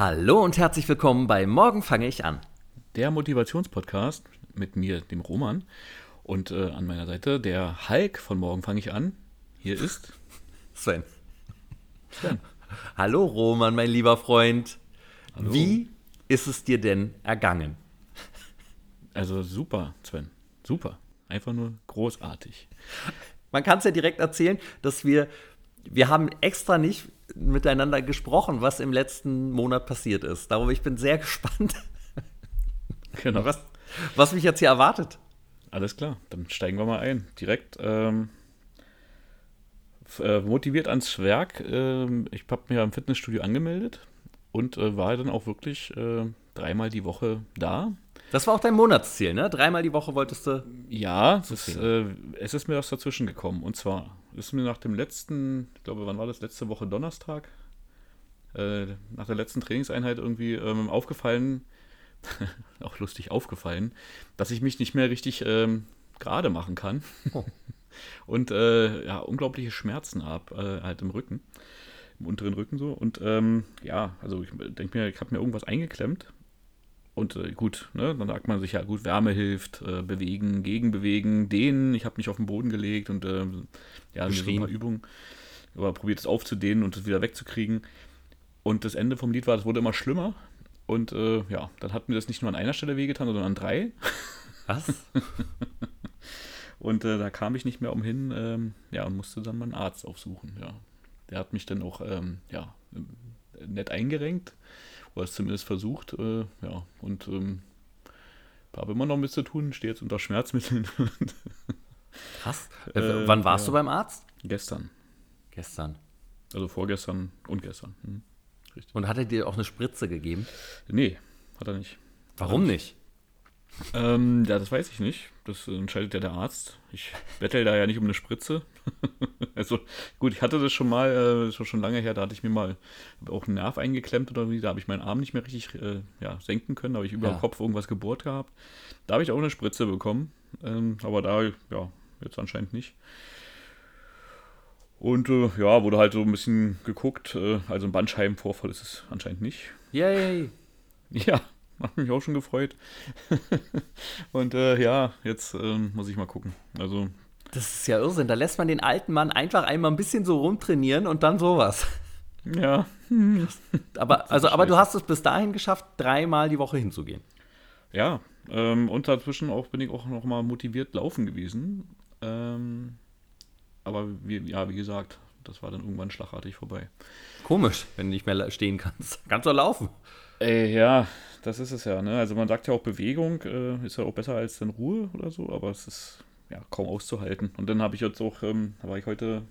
Hallo und herzlich willkommen bei Morgen fange ich an. Der Motivationspodcast mit mir, dem Roman. Und äh, an meiner Seite der Hulk von Morgen fange ich an. Hier ist Sven. Sven. Hallo Roman, mein lieber Freund. Hallo. Wie ist es dir denn ergangen? Also super, Sven. Super. Einfach nur großartig. Man kann es ja direkt erzählen, dass wir, wir haben extra nicht miteinander gesprochen, was im letzten Monat passiert ist. Darum, ich bin sehr gespannt, genau. was, was mich jetzt hier erwartet. Alles klar, dann steigen wir mal ein. Direkt ähm, äh, motiviert ans Werk. Äh, ich habe mich am Fitnessstudio angemeldet und äh, war dann auch wirklich äh, dreimal die Woche da. Das war auch dein Monatsziel, ne? Dreimal die Woche wolltest du. Ja, es ist, äh, es ist mir was dazwischen gekommen. Und zwar ist mir nach dem letzten, ich glaube, wann war das? Letzte Woche Donnerstag? Äh, nach der letzten Trainingseinheit irgendwie ähm, aufgefallen, auch lustig aufgefallen, dass ich mich nicht mehr richtig ähm, gerade machen kann. Oh. Und äh, ja, unglaubliche Schmerzen habe, äh, halt im Rücken, im unteren Rücken so. Und ähm, ja, also ich denke mir, ich habe mir irgendwas eingeklemmt und äh, gut, ne, dann sagt man sich ja, gut, Wärme hilft, äh, bewegen, gegenbewegen, dehnen. Ich habe mich auf den Boden gelegt und äh, ja, so ein paar Übungen. Aber probiert es aufzudehnen und es wieder wegzukriegen. Und das Ende vom Lied war, es wurde immer schlimmer. Und äh, ja, dann hat mir das nicht nur an einer Stelle wehgetan, sondern an drei. Was? und äh, da kam ich nicht mehr umhin, ähm, ja, und musste dann meinen Arzt aufsuchen, ja. Der hat mich dann auch, ähm, ja, nett eingerenkt oder es zumindest versucht, äh, ja, und ähm, habe immer noch mit zu tun, stehe jetzt unter Schmerzmitteln. Krass. Äh, äh, wann warst ja. du beim Arzt? Gestern. Gestern. Also vorgestern und gestern. Hm. Und hat er dir auch eine Spritze gegeben? Nee, hat er nicht. Warum nicht? Ähm, ja, das weiß ich nicht. Das entscheidet ja der Arzt. Ich bettel da ja nicht um eine Spritze. also gut, ich hatte das schon mal, äh, das war schon lange her, da hatte ich mir mal auch einen Nerv eingeklemmt oder wie, da habe ich meinen Arm nicht mehr richtig äh, ja, senken können, da habe ich über ja. den Kopf irgendwas gebohrt gehabt. Da habe ich auch eine Spritze bekommen, ähm, aber da, ja, jetzt anscheinend nicht. Und äh, ja, wurde halt so ein bisschen geguckt, äh, also ein Bandscheibenvorfall ist es anscheinend nicht. Yay! Ja, hat mich auch schon gefreut. und äh, ja, jetzt ähm, muss ich mal gucken. Also. Das ist ja Irrsinn. Da lässt man den alten Mann einfach einmal ein bisschen so rumtrainieren und dann sowas. Ja. aber, also, aber du hast es bis dahin geschafft, dreimal die Woche hinzugehen. Ja. Ähm, und dazwischen auch bin ich auch noch mal motiviert laufen gewesen. Ähm, aber wie, ja, wie gesagt, das war dann irgendwann schlagartig vorbei. Komisch, wenn du nicht mehr stehen kannst. Kannst du laufen. Ey, ja, das ist es ja. Ne? Also man sagt ja auch Bewegung äh, ist ja auch besser als dann Ruhe oder so, aber es ist ja kaum auszuhalten. Und dann habe ich jetzt auch, ähm, war ich heute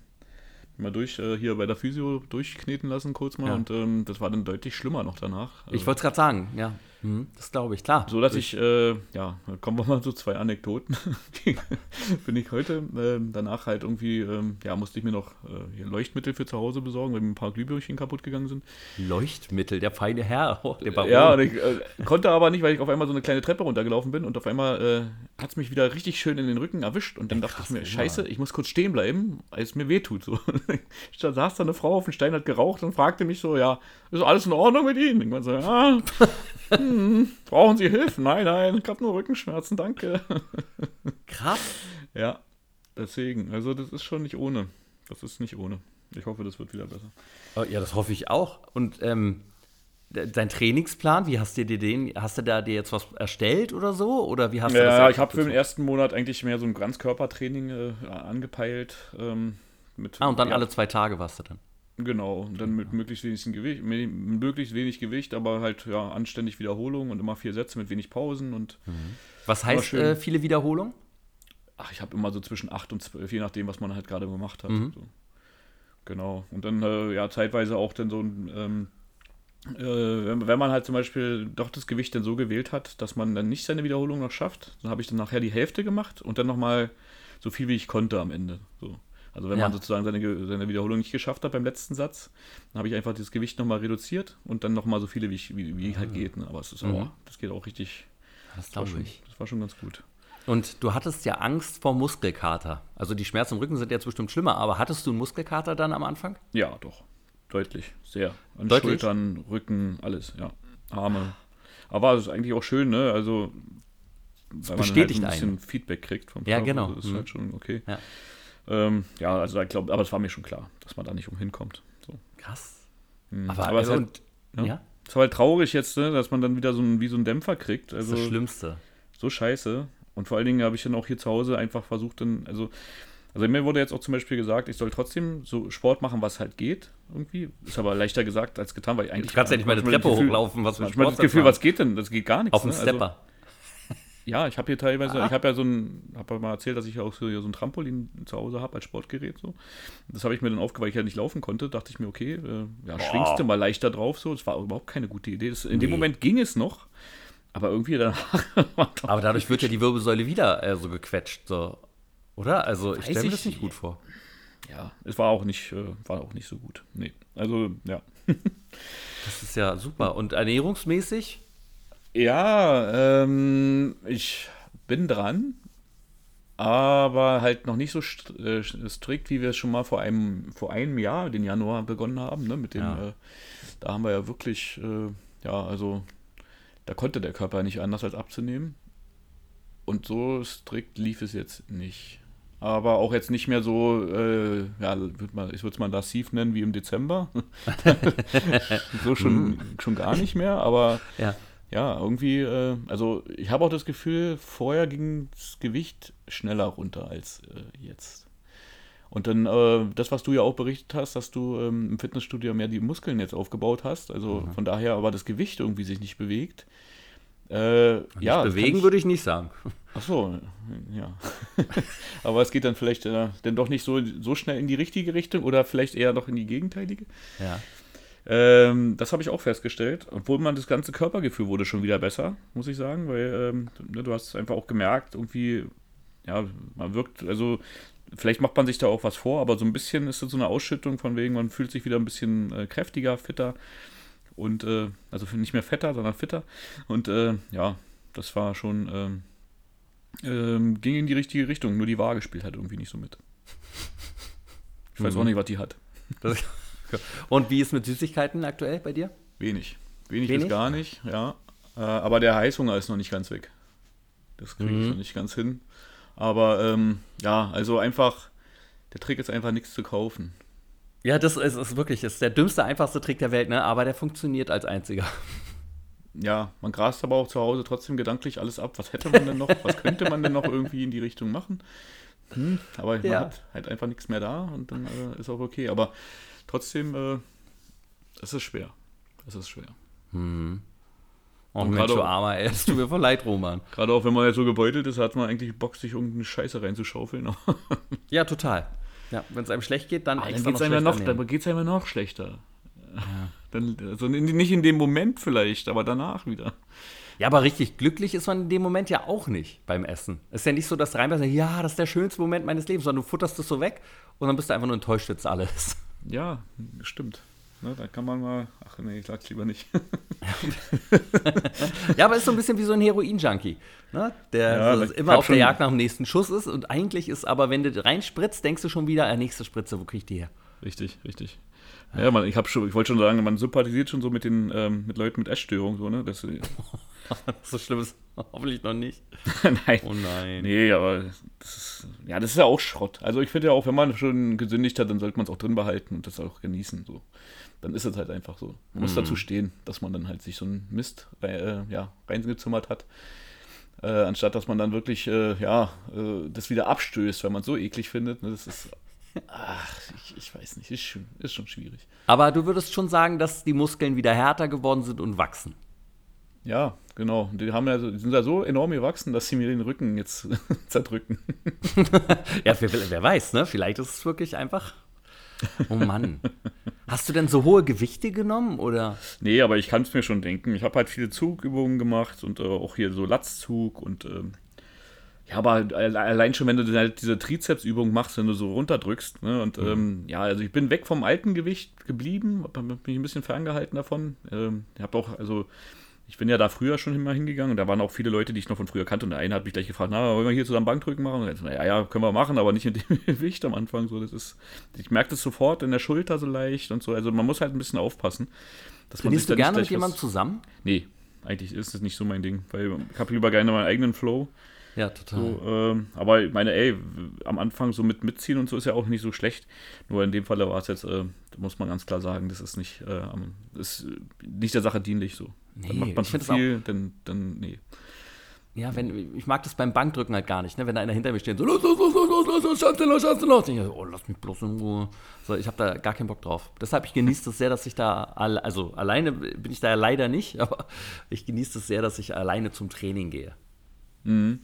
mal durch, äh, hier bei der Physio durchkneten lassen kurz mal ja. und ähm, das war dann deutlich schlimmer noch danach. Also, ich wollte es gerade sagen, ja. Mhm, das glaube ich, klar. So dass ich, äh, ja, kommen wir mal zu zwei Anekdoten. bin ich heute. Äh, danach halt irgendwie, ähm, ja, musste ich mir noch äh, Leuchtmittel für zu Hause besorgen, weil mir ein paar Glühbirnchen kaputt gegangen sind. Leuchtmittel, der feine Herr, oh, der Baron. Ja, und ich äh, konnte aber nicht, weil ich auf einmal so eine kleine Treppe runtergelaufen bin und auf einmal äh, hat es mich wieder richtig schön in den Rücken erwischt und dann ja, dachte krass, ich mir, scheiße, ich muss kurz stehen bleiben, weil es mir wehtut. So. da saß da eine Frau auf dem Stein, hat geraucht und fragte mich so, ja, ist alles in Ordnung mit Ihnen? Ich so, ja, hm, brauchen Sie Hilfe? Nein, nein, ich habe nur Rückenschmerzen, danke. Krass. Ja, deswegen, also das ist schon nicht ohne. Das ist nicht ohne. Ich hoffe, das wird wieder besser. Oh, ja, das hoffe ich auch. Und ähm, dein Trainingsplan, wie hast du dir den, hast du da dir jetzt was erstellt oder so? Oder wie hast ja, du das Ja, ich habe für den ersten Monat eigentlich mehr so ein Ganzkörpertraining äh, angepeilt. Ähm, mit, ah, und dann ja. alle zwei Tage warst du dann? Genau, und dann mit möglichst wenig Gewicht, mit möglichst wenig Gewicht, aber halt ja anständig Wiederholungen und immer vier Sätze mit wenig Pausen und mhm. Was heißt äh, viele Wiederholungen? Ach, ich habe immer so zwischen acht und zwölf, je nachdem, was man halt gerade gemacht hat. Mhm. So. Genau. Und dann äh, ja zeitweise auch dann so ein ähm, äh, wenn man halt zum Beispiel doch das Gewicht dann so gewählt hat, dass man dann nicht seine Wiederholung noch schafft, dann habe ich dann nachher die Hälfte gemacht und dann nochmal so viel wie ich konnte am Ende. So. Also wenn ja. man sozusagen seine, seine Wiederholung nicht geschafft hat beim letzten Satz, dann habe ich einfach das Gewicht nochmal reduziert und dann nochmal so viele, wie, ich, wie, wie halt ah. geht. Ne? Aber es ist mhm. auch, das geht auch richtig. Das glaube ich. Das war schon ganz gut. Und du hattest ja Angst vor Muskelkater. Also die Schmerzen im Rücken sind jetzt bestimmt schlimmer, aber hattest du einen Muskelkater dann am Anfang? Ja, doch. deutlich, sehr. An deutlich? Schultern, Rücken, alles, ja. Arme. Aber es ist eigentlich auch schön, ne? Also, weil man halt ein bisschen einen. Feedback kriegt vom Körper. Ja, genau. Das ist mhm. halt schon okay. Ja, ähm, ja also ich glaube, aber es war mir schon klar, dass man da nicht umhin kommt. So. Krass. Mhm. Aber, aber es, halt, ja? ja? es war halt traurig jetzt, ne, dass man dann wieder so ein, wie so einen Dämpfer kriegt. Also, das, das Schlimmste. So scheiße. Und vor allen Dingen habe ich dann auch hier zu Hause einfach versucht, dann, also also mir wurde jetzt auch zum Beispiel gesagt, ich soll trotzdem so Sport machen, was halt geht, irgendwie. Ist aber leichter gesagt als getan, weil ich eigentlich. Du kannst ja nicht mal eine Treppe Gefühl, hochlaufen, was man Ich habe das Gefühl, was geht denn? Das geht gar nichts. Auf dem ne? Also Stepper. Also, ja, ich habe hier teilweise, ah. ich habe ja so ein, habe mal erzählt, dass ich auch so, so ein Trampolin zu Hause habe als Sportgerät so. Das habe ich mir dann aufgeweicht, weil ich ja nicht laufen konnte. Dachte ich mir, okay, äh, ja, Boah. schwingst du mal leichter drauf so. Das war überhaupt keine gute Idee. Das, in nee. dem Moment ging es noch, aber irgendwie danach. aber dadurch wird ja die Wirbelsäule wieder äh, so gequetscht. So. Oder? Also ich stelle mir das nicht gut vor. Ja, es war auch nicht, äh, war auch nicht so gut. Nee. Also, ja. das ist ja super. Und ernährungsmäßig? Ja, ähm, ich bin dran, aber halt noch nicht so äh, strikt, wie wir es schon mal vor einem, vor einem Jahr, den Januar, begonnen haben. Ne? Mit dem, ja. äh, da haben wir ja wirklich, äh, ja, also da konnte der Körper nicht anders als abzunehmen. Und so strikt lief es jetzt nicht aber auch jetzt nicht mehr so, äh, ja, würd man, ich würde es mal lassiv nennen wie im Dezember. so schon, mhm. schon gar nicht mehr, aber ja, ja irgendwie, äh, also ich habe auch das Gefühl, vorher ging das Gewicht schneller runter als äh, jetzt. Und dann äh, das, was du ja auch berichtet hast, dass du ähm, im Fitnessstudio mehr die Muskeln jetzt aufgebaut hast, also mhm. von daher aber das Gewicht irgendwie sich nicht bewegt. Äh, ja, bewegen würde ich nicht sagen. Ach so, ja. Aber es geht dann vielleicht äh, dann doch nicht so, so schnell in die richtige Richtung oder vielleicht eher noch in die gegenteilige. Ja. Ähm, das habe ich auch festgestellt. Obwohl man das ganze Körpergefühl wurde schon wieder besser, muss ich sagen, weil ähm, ne, du hast es einfach auch gemerkt, irgendwie, ja, man wirkt, also vielleicht macht man sich da auch was vor, aber so ein bisschen ist es so eine Ausschüttung von wegen, man fühlt sich wieder ein bisschen äh, kräftiger, fitter und äh, also nicht mehr fetter, sondern fitter. Und äh, ja, das war schon ähm, ähm, ging in die richtige Richtung, nur die Waage spielt halt irgendwie nicht so mit. Ich weiß mhm. auch nicht, was die hat. Das, und wie ist mit Süßigkeiten aktuell bei dir? Wenig. Wenig, Wenig? bis gar nicht, ja. Äh, aber der Heißhunger ist noch nicht ganz weg. Das kriege ich mhm. noch nicht ganz hin. Aber ähm, ja, also einfach, der Trick ist einfach nichts zu kaufen. Ja, das ist, ist wirklich ist der dümmste, einfachste Trick der Welt, ne? aber der funktioniert als einziger ja, man grast aber auch zu Hause trotzdem gedanklich alles ab. Was hätte man denn noch? Was könnte man denn noch irgendwie in die Richtung machen? Hm, aber ja. man hat halt einfach nichts mehr da und dann äh, ist auch okay. Aber trotzdem, äh, es ist schwer. Es ist schwer. Hm. Oh, und Mensch, du Armer, ey, das tut mir voll leid, Roman. Gerade auch, wenn man jetzt so gebeutelt ist, hat man eigentlich Bock, sich irgendeine Scheiße reinzuschaufeln. ja, total. Ja, wenn es einem schlecht geht, dann, ah, dann geht es einem, noch, einem noch schlechter. Ja. Dann, also nicht in dem Moment vielleicht, aber danach wieder. Ja, aber richtig glücklich ist man in dem Moment ja auch nicht beim Essen. Es ist ja nicht so, dass du reinbeißt, ja, das ist der schönste Moment meines Lebens, sondern du futterst es so weg und dann bist du einfach nur enttäuscht jetzt alles. Ja, stimmt. Ne, da kann man mal, ach nee, ich sag's lieber nicht. ja, aber ist so ein bisschen wie so ein Heroin-Junkie, ne? der ja, so immer auf der Jagd nach dem nächsten Schuss ist und eigentlich ist aber, wenn du reinspritzt, denkst du schon wieder, äh, nächste Spritze, wo krieg ich die her? Richtig, richtig. Ja, man, ich, schon, ich wollte schon sagen, man sympathisiert schon so mit den ähm, mit Leuten mit Essstörungen, so, ne? Das, so schlimm ist hoffentlich noch nicht. nein. Oh nein. Nee, aber das ist, ja, das ist ja auch Schrott. Also ich finde ja auch, wenn man schon gesündigt hat, dann sollte man es auch drin behalten und das auch genießen. So. Dann ist es halt einfach so. Man muss mhm. dazu stehen, dass man dann halt sich so einen Mist äh, ja, reingezimmert hat. Äh, anstatt dass man dann wirklich äh, ja, äh, das wieder abstößt, weil man es so eklig findet. Ne? Das ist Ach, ich, ich, weiß nicht, ist schon, ist schon schwierig. Aber du würdest schon sagen, dass die Muskeln wieder härter geworden sind und wachsen. Ja, genau. Die, haben ja, die sind ja so enorm gewachsen, dass sie mir den Rücken jetzt zerdrücken. ja, wer, wer, weiß, ne? Vielleicht ist es wirklich einfach. Oh Mann. Hast du denn so hohe Gewichte genommen oder? Nee, aber ich kann es mir schon denken. Ich habe halt viele Zugübungen gemacht und äh, auch hier so Latzzug und ähm, ja, aber allein schon, wenn du halt diese Trizepsübung machst, wenn du so runterdrückst. Ne? Und mhm. ähm, ja, also ich bin weg vom alten Gewicht geblieben, habe mich ein bisschen ferngehalten davon. Ähm, ich habe auch, also ich bin ja da früher schon immer hingegangen und da waren auch viele Leute, die ich noch von früher kannte. Und der eine hat mich gleich gefragt, na, wollen wir hier zusammen Bankdrücken machen? Und ich so, naja, ja, können wir machen, aber nicht in dem Gewicht am Anfang. So, das ist, ich merke das sofort in der Schulter so leicht und so. Also man muss halt ein bisschen aufpassen. Dass Trainierst man du gerne mit jemandem zusammen? Nee, eigentlich ist es nicht so mein Ding, weil ich habe lieber gerne meinen eigenen Flow. Ja, total. So, ähm, aber ich meine, ey, am Anfang so mit mitziehen und so ist ja auch nicht so schlecht. Nur in dem Fall war es jetzt, äh, muss man ganz klar sagen, das ist nicht, äh, ist nicht der Sache dienlich so. Nee, dann macht man zu viel, dann, dann, nee. Ja, wenn, ich mag das beim Bankdrücken halt gar nicht, ne? wenn da einer hinter mir steht, so, los, los, los, los, los, los, los, los, schaffst du los. Ich so, oh, lass mich bloß in Ruhe. So, ich habe da gar keinen Bock drauf. Deshalb, ich genieße das sehr, dass ich da, also alleine bin ich da leider nicht, aber ich genieße es das sehr, dass ich alleine zum Training gehe. Mhm.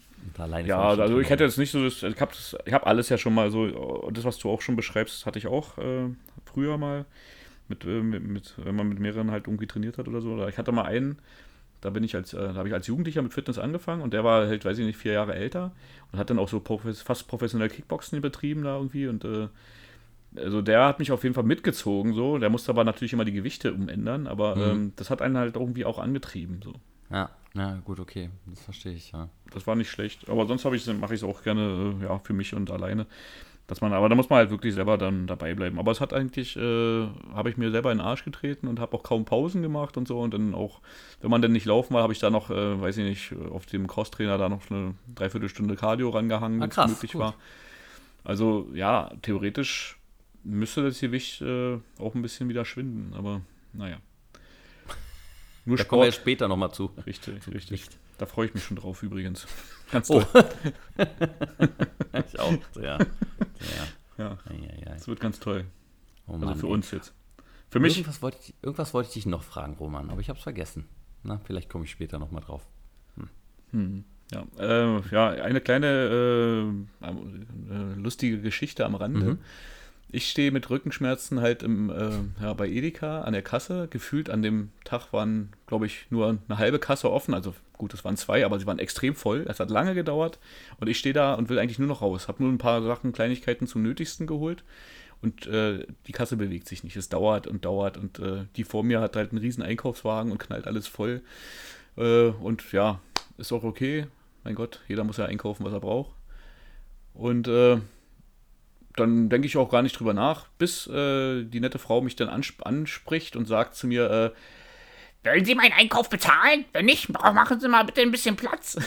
Ja, also ich hätte jetzt nicht so, das, ich habe hab alles ja schon mal so, das, was du auch schon beschreibst, hatte ich auch äh, früher mal, mit, äh, mit, mit, wenn man mit mehreren halt irgendwie trainiert hat oder so. Ich hatte mal einen, da bin ich als, äh, da habe ich als Jugendlicher mit Fitness angefangen und der war halt, weiß ich nicht, vier Jahre älter und hat dann auch so profes fast professionell Kickboxen betrieben da irgendwie und äh, also der hat mich auf jeden Fall mitgezogen so. Der musste aber natürlich immer die Gewichte umändern, aber mhm. ähm, das hat einen halt irgendwie auch angetrieben so. Ja, ja, gut, okay, das verstehe ich, ja. Das war nicht schlecht, aber sonst ich mache ich es auch gerne äh, ja, für mich und alleine. Dass man, aber da muss man halt wirklich selber dann dabei bleiben. Aber es hat eigentlich, äh, habe ich mir selber in den Arsch getreten und habe auch kaum Pausen gemacht und so. Und dann auch, wenn man dann nicht laufen war, habe ich da noch, äh, weiß ich nicht, auf dem Crosstrainer da noch eine Dreiviertelstunde Cardio rangehangen, wenn es möglich gut. war. Also ja, theoretisch müsste das Gewicht äh, auch ein bisschen wieder schwinden, aber naja. Nur da Sport. kommen wir später nochmal zu. Richtig, richtig. Nicht. Da freue ich mich schon drauf übrigens. Ganz oh. toll. ich auch, ja. Ja. Es wird ganz toll. Oh also für ey. uns jetzt. Für mich. Irgendwas wollte, ich, irgendwas wollte ich dich noch fragen, Roman, aber ich habe es vergessen. Na, vielleicht komme ich später nochmal drauf. Hm. Hm. Ja, äh, ja, eine kleine äh, äh, lustige Geschichte am Rande. Mhm. Ich stehe mit Rückenschmerzen halt im, äh, ja, bei Edeka an der Kasse. Gefühlt an dem Tag waren, glaube ich, nur eine halbe Kasse offen. Also gut, es waren zwei, aber sie waren extrem voll. Es hat lange gedauert und ich stehe da und will eigentlich nur noch raus. Habe nur ein paar Sachen, Kleinigkeiten zum Nötigsten geholt und äh, die Kasse bewegt sich nicht. Es dauert und dauert und äh, die vor mir hat halt einen riesen Einkaufswagen und knallt alles voll. Äh, und ja, ist auch okay. Mein Gott, jeder muss ja einkaufen, was er braucht. Und äh, dann denke ich auch gar nicht drüber nach, bis äh, die nette Frau mich dann ansp anspricht und sagt zu mir, äh, wollen Sie meinen Einkauf bezahlen? Wenn nicht, machen Sie mal bitte ein bisschen Platz.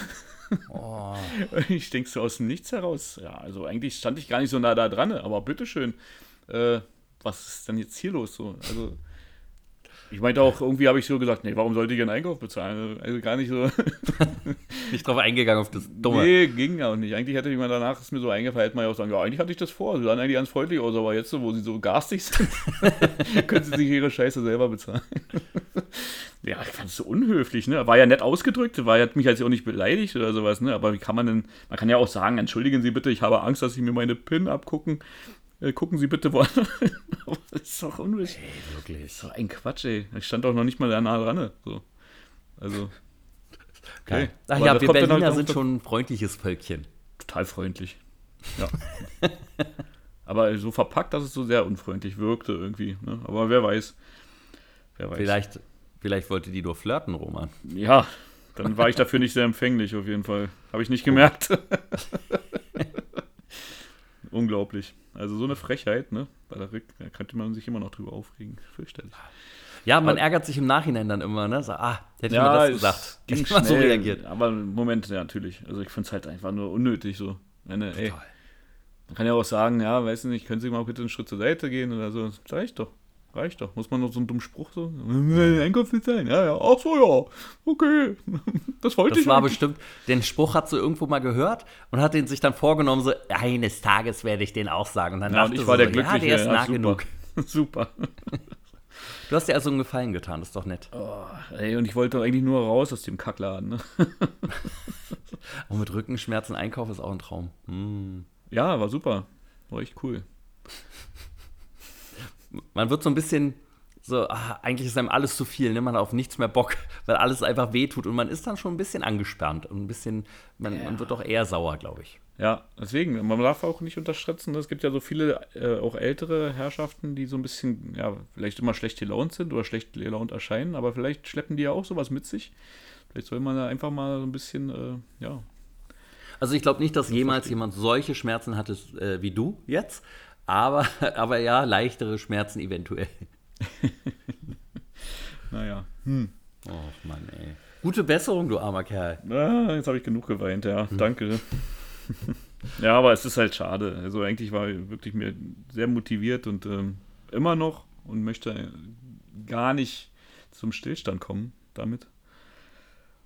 Oh. Ich denke so aus dem Nichts heraus. Ja, also eigentlich stand ich gar nicht so nah da dran, aber bitteschön. Äh, was ist denn jetzt hier los? So, also ich meinte auch, irgendwie habe ich so gesagt, nee, warum sollte ich einen Einkauf bezahlen? Also gar nicht so. nicht drauf eingegangen auf das Dumme. Nee, ging auch nicht. Eigentlich hätte ich mir danach, ist mir so eingefallen, mal auch sagen, ja, eigentlich hatte ich das vor. Sie sahen eigentlich ganz freundlich aus, aber jetzt, wo sie so garstig sind, können sie sich ihre Scheiße selber bezahlen. ja, ich fand es so unhöflich, ne? War ja nett ausgedrückt, war ja mich jetzt auch nicht beleidigt oder sowas, ne? Aber wie kann man denn, man kann ja auch sagen, entschuldigen Sie bitte, ich habe Angst, dass Sie mir meine PIN abgucken äh, gucken Sie bitte woanders. das ist doch unwichtig. Ey, wirklich. Das ist doch ein Quatsch, ey. Ich stand doch noch nicht mal da nah dran. So. Also. Okay. Ach Aber ja, wir Berliner halt sind schon ein freundliches Völkchen. Total freundlich. Ja. Aber so verpackt, dass es so sehr unfreundlich wirkte irgendwie. Ne? Aber wer weiß. Wer weiß. Vielleicht, vielleicht wollte die nur flirten, Roman. Ja, dann war ich dafür nicht sehr empfänglich, auf jeden Fall. Habe ich nicht gemerkt. Unglaublich. Also so eine Frechheit, ne? Rick, da könnte man sich immer noch drüber aufregen. Fürchterlich. Ja, man aber, ärgert sich im Nachhinein dann immer, ne? So, ah, hätte ja, ich mir das gesagt. Ging schnell, so reagiert. Aber Moment, ja, natürlich. Also ich finde es halt einfach nur unnötig so. Meine, ey, man kann ja auch sagen, ja, weiß nicht, können Sie mal bitte einen Schritt zur Seite gehen oder so. Sag ich doch. Reicht doch. Muss man noch so einen dummen Spruch so? Einkauf sein. Ja, ja. Ach so, ja. Okay. Das wollte das ich. Das war bestimmt, den Spruch hat sie irgendwo mal gehört und hat den sich dann vorgenommen, so, eines Tages werde ich den auch sagen. Und dann ja, dachte und ich war der so, Glückliche. Ja, der ist ja, nah super. genug. super. Du hast dir also einen Gefallen getan, das ist doch nett. Oh, ey, und ich wollte doch eigentlich nur raus aus dem Kackladen. Ne? und mit Rückenschmerzen einkaufen ist auch ein Traum. Hm. Ja, war super. War echt cool man wird so ein bisschen so, ach, eigentlich ist einem alles zu viel, ne? man hat auf nichts mehr Bock, weil alles einfach wehtut und man ist dann schon ein bisschen angespannt und ein bisschen, man, ja. man wird auch eher sauer, glaube ich. Ja, deswegen, man darf auch nicht unterschätzen, es gibt ja so viele, äh, auch ältere Herrschaften, die so ein bisschen, ja, vielleicht immer schlecht gelaunt sind oder schlecht gelaunt erscheinen, aber vielleicht schleppen die ja auch sowas mit sich. Vielleicht soll man da einfach mal so ein bisschen, äh, ja. Also ich glaube nicht, dass jemals jemand solche Schmerzen hatte äh, wie du jetzt, aber, aber ja, leichtere Schmerzen eventuell. naja. Hm. Och Mann, ey. Gute Besserung, du armer Kerl. Ah, jetzt habe ich genug geweint, ja. Hm. Danke. ja, aber es ist halt schade. Also eigentlich war ich wirklich mir sehr motiviert und ähm, immer noch und möchte gar nicht zum Stillstand kommen damit.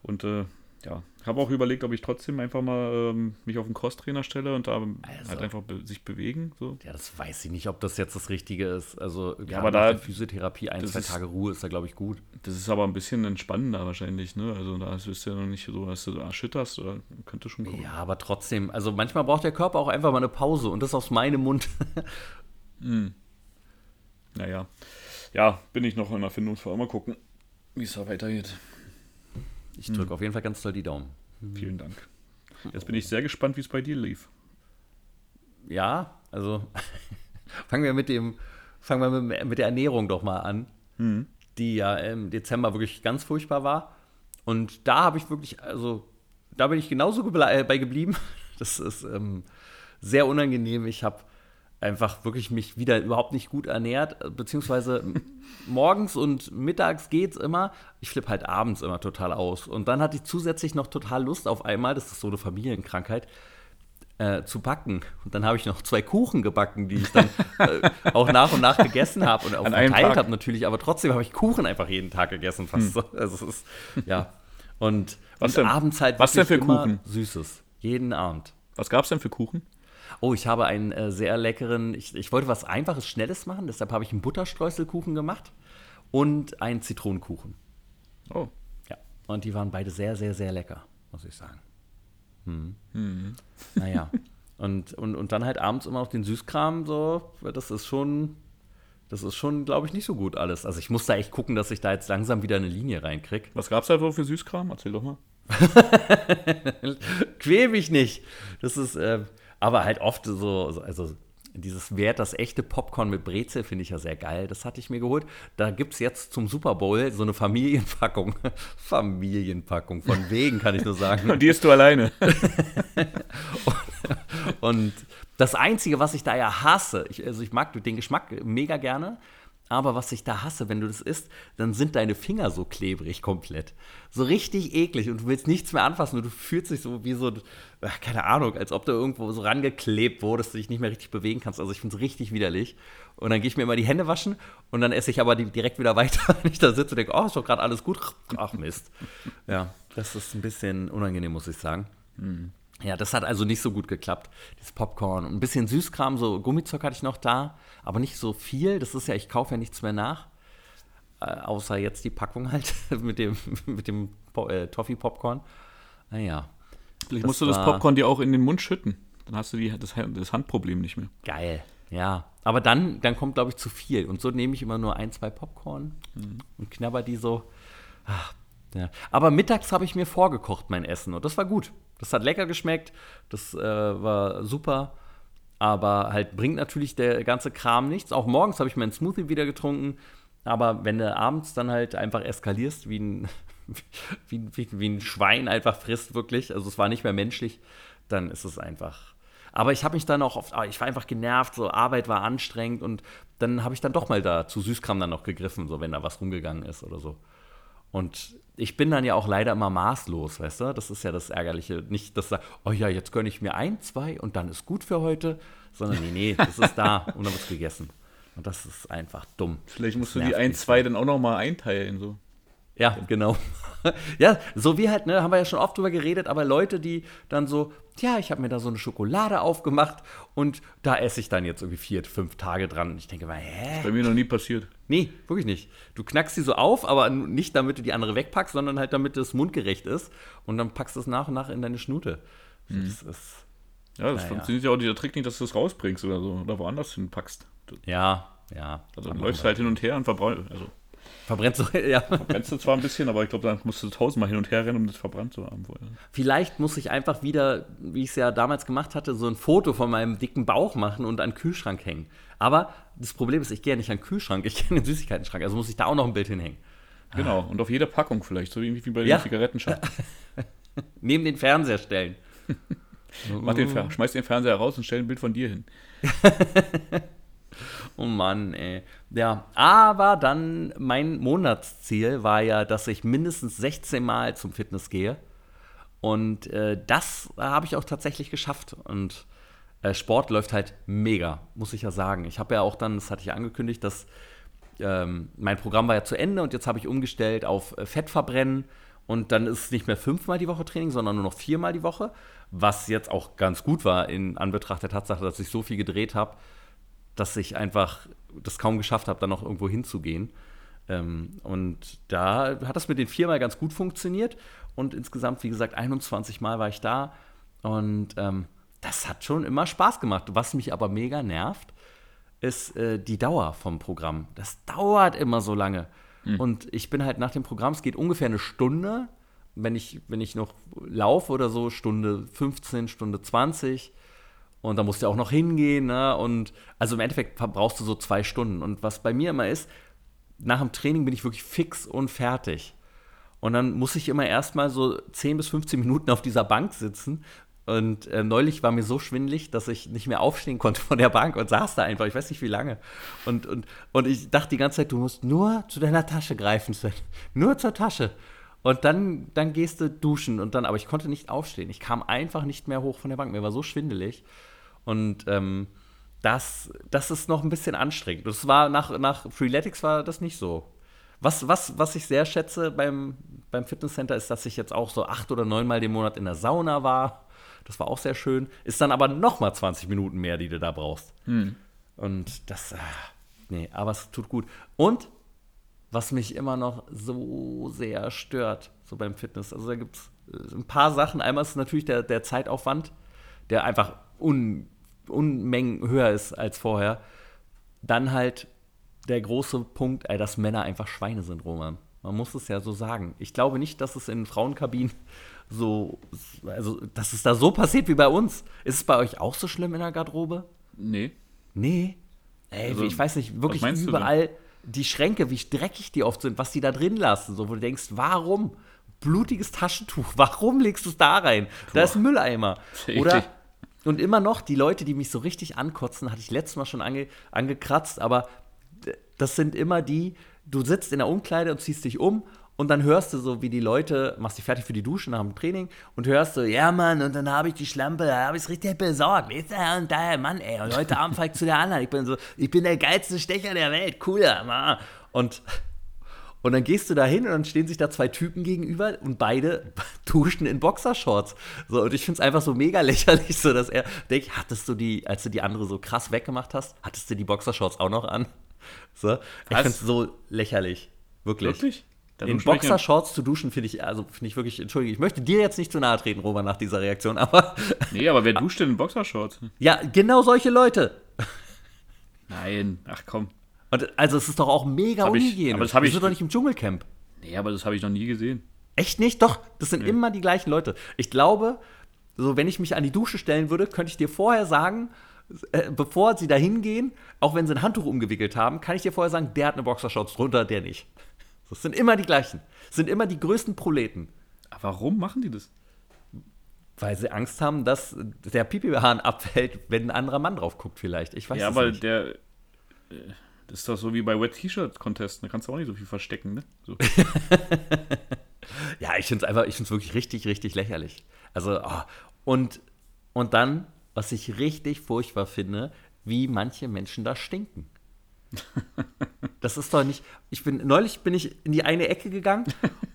Und äh, ja, habe auch überlegt, ob ich trotzdem einfach mal ähm, mich auf einen Crosstrainer stelle und da also, halt einfach be sich bewegen. So. Ja, das weiß ich nicht, ob das jetzt das Richtige ist. Also, ja, aber da Physiotherapie ein, zwei ist, Tage Ruhe ist da, glaube ich, gut. Das ist aber ein bisschen entspannender wahrscheinlich, ne? Also da ist ja noch nicht so, dass du erschütterst oder könnte schon kommen. Ja, aber trotzdem, also manchmal braucht der Körper auch einfach mal eine Pause und das aus meinem Mund. hm. Naja. Ja, bin ich noch in Erfindungsphase. Mal gucken, wie es da weitergeht. Ich drücke hm. auf jeden Fall ganz toll die Daumen. Vielen Dank. Jetzt bin ich sehr gespannt, wie es bei dir lief. Ja, also fangen wir mit dem, fangen wir mit, mit der Ernährung doch mal an, mhm. die ja im Dezember wirklich ganz furchtbar war. Und da habe ich wirklich, also da bin ich genauso äh, bei geblieben. Das ist ähm, sehr unangenehm. Ich habe einfach wirklich mich wieder überhaupt nicht gut ernährt, beziehungsweise morgens und mittags geht's immer. Ich flippe halt abends immer total aus. Und dann hatte ich zusätzlich noch total Lust auf einmal, das ist so eine Familienkrankheit, äh, zu backen. Und dann habe ich noch zwei Kuchen gebacken, die ich dann äh, auch nach und nach gegessen habe und auch An verteilt habe natürlich, aber trotzdem habe ich Kuchen einfach jeden Tag gegessen, fast hm. so. Also es ist, ja. Und, was und denn? abends halt was denn für Kuchen? Süßes. Jeden Abend. Was gab es denn für Kuchen? Oh, ich habe einen äh, sehr leckeren, ich, ich wollte was Einfaches, Schnelles machen, deshalb habe ich einen Butterstreuselkuchen gemacht und einen Zitronenkuchen. Oh. Ja, und die waren beide sehr, sehr, sehr lecker, muss ich sagen. Hm. Mhm. Naja. Und, und, und dann halt abends immer noch den Süßkram, so, das ist schon, das ist schon, glaube ich, nicht so gut alles. Also ich muss da echt gucken, dass ich da jetzt langsam wieder eine Linie reinkriege. Was gab es da für Süßkram? Erzähl doch mal. Quäl mich nicht. Das ist, äh, aber halt oft so, also dieses Wert, das echte Popcorn mit Brezel finde ich ja sehr geil. Das hatte ich mir geholt. Da gibt es jetzt zum Super Bowl so eine Familienpackung. Familienpackung, von wegen kann ich nur sagen. Und die isst du alleine. und, und, das Einzige, was ich da ja hasse, ich, also ich mag den Geschmack mega gerne, aber was ich da hasse, wenn du das isst, dann sind deine Finger so klebrig komplett. So richtig eklig und du willst nichts mehr anfassen und du fühlst dich so wie so, keine Ahnung, als ob du irgendwo so rangeklebt wurdest, du dich nicht mehr richtig bewegen kannst. Also ich finde es richtig widerlich. Und dann gehe ich mir immer die Hände waschen und dann esse ich aber direkt wieder weiter, wenn ich da sitze und denke, oh, ist doch gerade alles gut. Ach Mist. Ja, das ist ein bisschen unangenehm, muss ich sagen. Mhm. Ja, das hat also nicht so gut geklappt. Das Popcorn. Ein bisschen Süßkram, so Gummizeug hatte ich noch da, aber nicht so viel. Das ist ja, ich kaufe ja nichts mehr nach. Äh, außer jetzt die Packung halt mit dem, mit dem äh, Toffee-Popcorn. Naja. Vielleicht musst du das Popcorn dir auch in den Mund schütten. Dann hast du die, das, das Handproblem nicht mehr. Geil, ja. Aber dann, dann kommt, glaube ich, zu viel. Und so nehme ich immer nur ein, zwei Popcorn mhm. und knabber die so. Ach, ja. Aber mittags habe ich mir vorgekocht, mein Essen. Und das war gut. Das hat lecker geschmeckt, das äh, war super, aber halt bringt natürlich der ganze Kram nichts. Auch morgens habe ich meinen Smoothie wieder getrunken, aber wenn du abends dann halt einfach eskalierst, wie ein, wie, wie, wie ein Schwein einfach frisst, wirklich, also es war nicht mehr menschlich, dann ist es einfach. Aber ich habe mich dann auch oft, ah, ich war einfach genervt, so Arbeit war anstrengend und dann habe ich dann doch mal da zu Süßkram dann noch gegriffen, so wenn da was rumgegangen ist oder so. Und ich bin dann ja auch leider immer maßlos, weißt du? Das ist ja das Ärgerliche. Nicht, dass da, oh ja, jetzt gönne ich mir ein, zwei und dann ist gut für heute, sondern nee, nee, das ist da und dann wird gegessen. Und das ist einfach dumm. Vielleicht musst du die ein, zwei dann auch noch mal einteilen, so. Ja, genau. ja, so wie halt, ne, haben wir ja schon oft drüber geredet, aber Leute, die dann so, ja, ich habe mir da so eine Schokolade aufgemacht und da esse ich dann jetzt irgendwie vier, fünf Tage dran. Und ich denke mal, hä? Bei mir noch nie passiert. Nee, wirklich nicht. Du knackst sie so auf, aber nicht damit du die andere wegpackst, sondern halt damit es mundgerecht ist. Und dann packst du es nach und nach in deine Schnute. Mhm. Das ist. Ja, das naja. funktioniert ja auch dieser Trick nicht, dass du es rausbringst oder so oder woanders hinpackst. Ja, ja. Also dann läufst du halt hin und her und verbrauchst. Also Verbrennst du, ja. Verbrennst du zwar ein bisschen, aber ich glaube, dann musst du tausendmal hin und her rennen, um das verbrannt zu haben. Vorher. Vielleicht muss ich einfach wieder, wie ich es ja damals gemacht hatte, so ein Foto von meinem dicken Bauch machen und an den Kühlschrank hängen. Aber das Problem ist, ich gehe ja nicht an den Kühlschrank, ich gehe in den Süßigkeiten-Schrank. Also muss ich da auch noch ein Bild hinhängen. Genau, und auf jeder Packung vielleicht, so wie bei den ja. Zigarettenschachteln. Neben den Fernseher stellen. Mach den, schmeiß den Fernseher raus und stell ein Bild von dir hin. Oh Mann, ey. Ja, aber dann mein Monatsziel war ja, dass ich mindestens 16 Mal zum Fitness gehe. Und äh, das habe ich auch tatsächlich geschafft. Und äh, Sport läuft halt mega, muss ich ja sagen. Ich habe ja auch dann, das hatte ich angekündigt, dass ähm, mein Programm war ja zu Ende und jetzt habe ich umgestellt auf äh, Fettverbrennen. Und dann ist es nicht mehr fünfmal die Woche Training, sondern nur noch viermal die Woche. Was jetzt auch ganz gut war in Anbetracht der Tatsache, dass ich so viel gedreht habe, dass ich einfach das kaum geschafft habe, dann noch irgendwo hinzugehen. Ähm, und da hat das mit den viermal ganz gut funktioniert. Und insgesamt, wie gesagt, 21 Mal war ich da. Und ähm, das hat schon immer Spaß gemacht. Was mich aber mega nervt, ist äh, die Dauer vom Programm. Das dauert immer so lange. Mhm. Und ich bin halt nach dem Programm, es geht ungefähr eine Stunde. Wenn ich, wenn ich noch laufe oder so, Stunde 15, Stunde 20. Und da musst du auch noch hingehen. Ne? Und also im Endeffekt brauchst du so zwei Stunden. Und was bei mir immer ist, nach dem Training bin ich wirklich fix und fertig. Und dann muss ich immer erstmal so 10 bis 15 Minuten auf dieser Bank sitzen. Und äh, neulich war mir so schwindlig, dass ich nicht mehr aufstehen konnte von der Bank und saß da einfach, ich weiß nicht wie lange. Und, und, und ich dachte die ganze Zeit, du musst nur zu deiner Tasche greifen, Sven. Nur zur Tasche. Und dann, dann gehst du duschen und dann, aber ich konnte nicht aufstehen. Ich kam einfach nicht mehr hoch von der Bank. Mir war so schwindelig. Und ähm, das, das ist noch ein bisschen anstrengend. Das war nach, nach Freeletics war das nicht so. Was, was, was ich sehr schätze beim, beim Fitnesscenter ist, dass ich jetzt auch so acht oder neunmal den Monat in der Sauna war. Das war auch sehr schön. Ist dann aber noch mal 20 Minuten mehr, die du da brauchst. Hm. Und das, ach, nee, aber es tut gut. Und was mich immer noch so sehr stört, so beim Fitness, also da gibt es äh, ein paar Sachen. Einmal ist natürlich der, der Zeitaufwand, der einfach un, Unmengen höher ist als vorher. Dann halt der große Punkt, ey, dass Männer einfach Schweine sind, Roman. Man muss es ja so sagen. Ich glaube nicht, dass es in Frauenkabinen so, also, dass es da so passiert wie bei uns. Ist es bei euch auch so schlimm in der Garderobe? Nee. Nee? Ey, also, ich weiß nicht, wirklich überall die Schränke, wie dreckig die oft sind, was die da drin lassen, so, wo du denkst, warum? Blutiges Taschentuch, warum legst du es da rein? Da ist ein Mülleimer. Oder und immer noch, die Leute, die mich so richtig ankotzen, hatte ich letztes Mal schon ange, angekratzt, aber das sind immer die, du sitzt in der Umkleide und ziehst dich um und dann hörst du so, wie die Leute, machst dich fertig für die Dusche nach dem Training und hörst so, ja Mann, und dann habe ich die Schlampe, da habe ich es richtig besorgt, weißt du, und daher, Mann, ey, und heute Abend fahre ich zu der anderen, ich bin so, ich bin der geilste Stecher der Welt, cooler, Mann. Und und dann gehst du da hin und dann stehen sich da zwei Typen gegenüber und beide duschen in Boxershorts. So, und ich finde es einfach so mega lächerlich, so dass er denkt, hattest du die, als du die andere so krass weggemacht hast, hattest du die Boxershorts auch noch an? So, ich finde es so lächerlich. Wirklich. Wirklich? Dann in Boxershorts zu duschen finde ich, also finde ich wirklich, entschuldige, ich möchte dir jetzt nicht zu nahe treten, Robert, nach dieser Reaktion, aber. Nee, aber wer duscht denn in Boxershorts? Ja, genau solche Leute. Nein, ach komm. Und also es ist doch auch mega unhygienisch. Aber das habe ich. doch nicht im Dschungelcamp. Nee, aber das habe ich noch nie gesehen. Echt nicht? Doch, das sind nee. immer die gleichen Leute. Ich glaube, so wenn ich mich an die Dusche stellen würde, könnte ich dir vorher sagen, äh, bevor sie da hingehen, auch wenn sie ein Handtuch umgewickelt haben, kann ich dir vorher sagen, der hat eine Boxershorts drunter, der nicht. Das sind immer die gleichen. Das sind immer die größten Proleten. Aber warum machen die das? Weil sie Angst haben, dass der Pipi-Hahn abfällt, wenn ein anderer Mann drauf guckt, vielleicht. Ich weiß ja, es nicht. Ja, aber der. Das ist doch so wie bei Wet T-Shirt-Contests, da kannst du auch nicht so viel verstecken, ne? So. ja, ich finde es einfach, ich finde es wirklich richtig, richtig lächerlich. Also, oh. und, und dann, was ich richtig furchtbar finde, wie manche Menschen da stinken. Das ist doch nicht. Ich bin neulich bin ich in die eine Ecke gegangen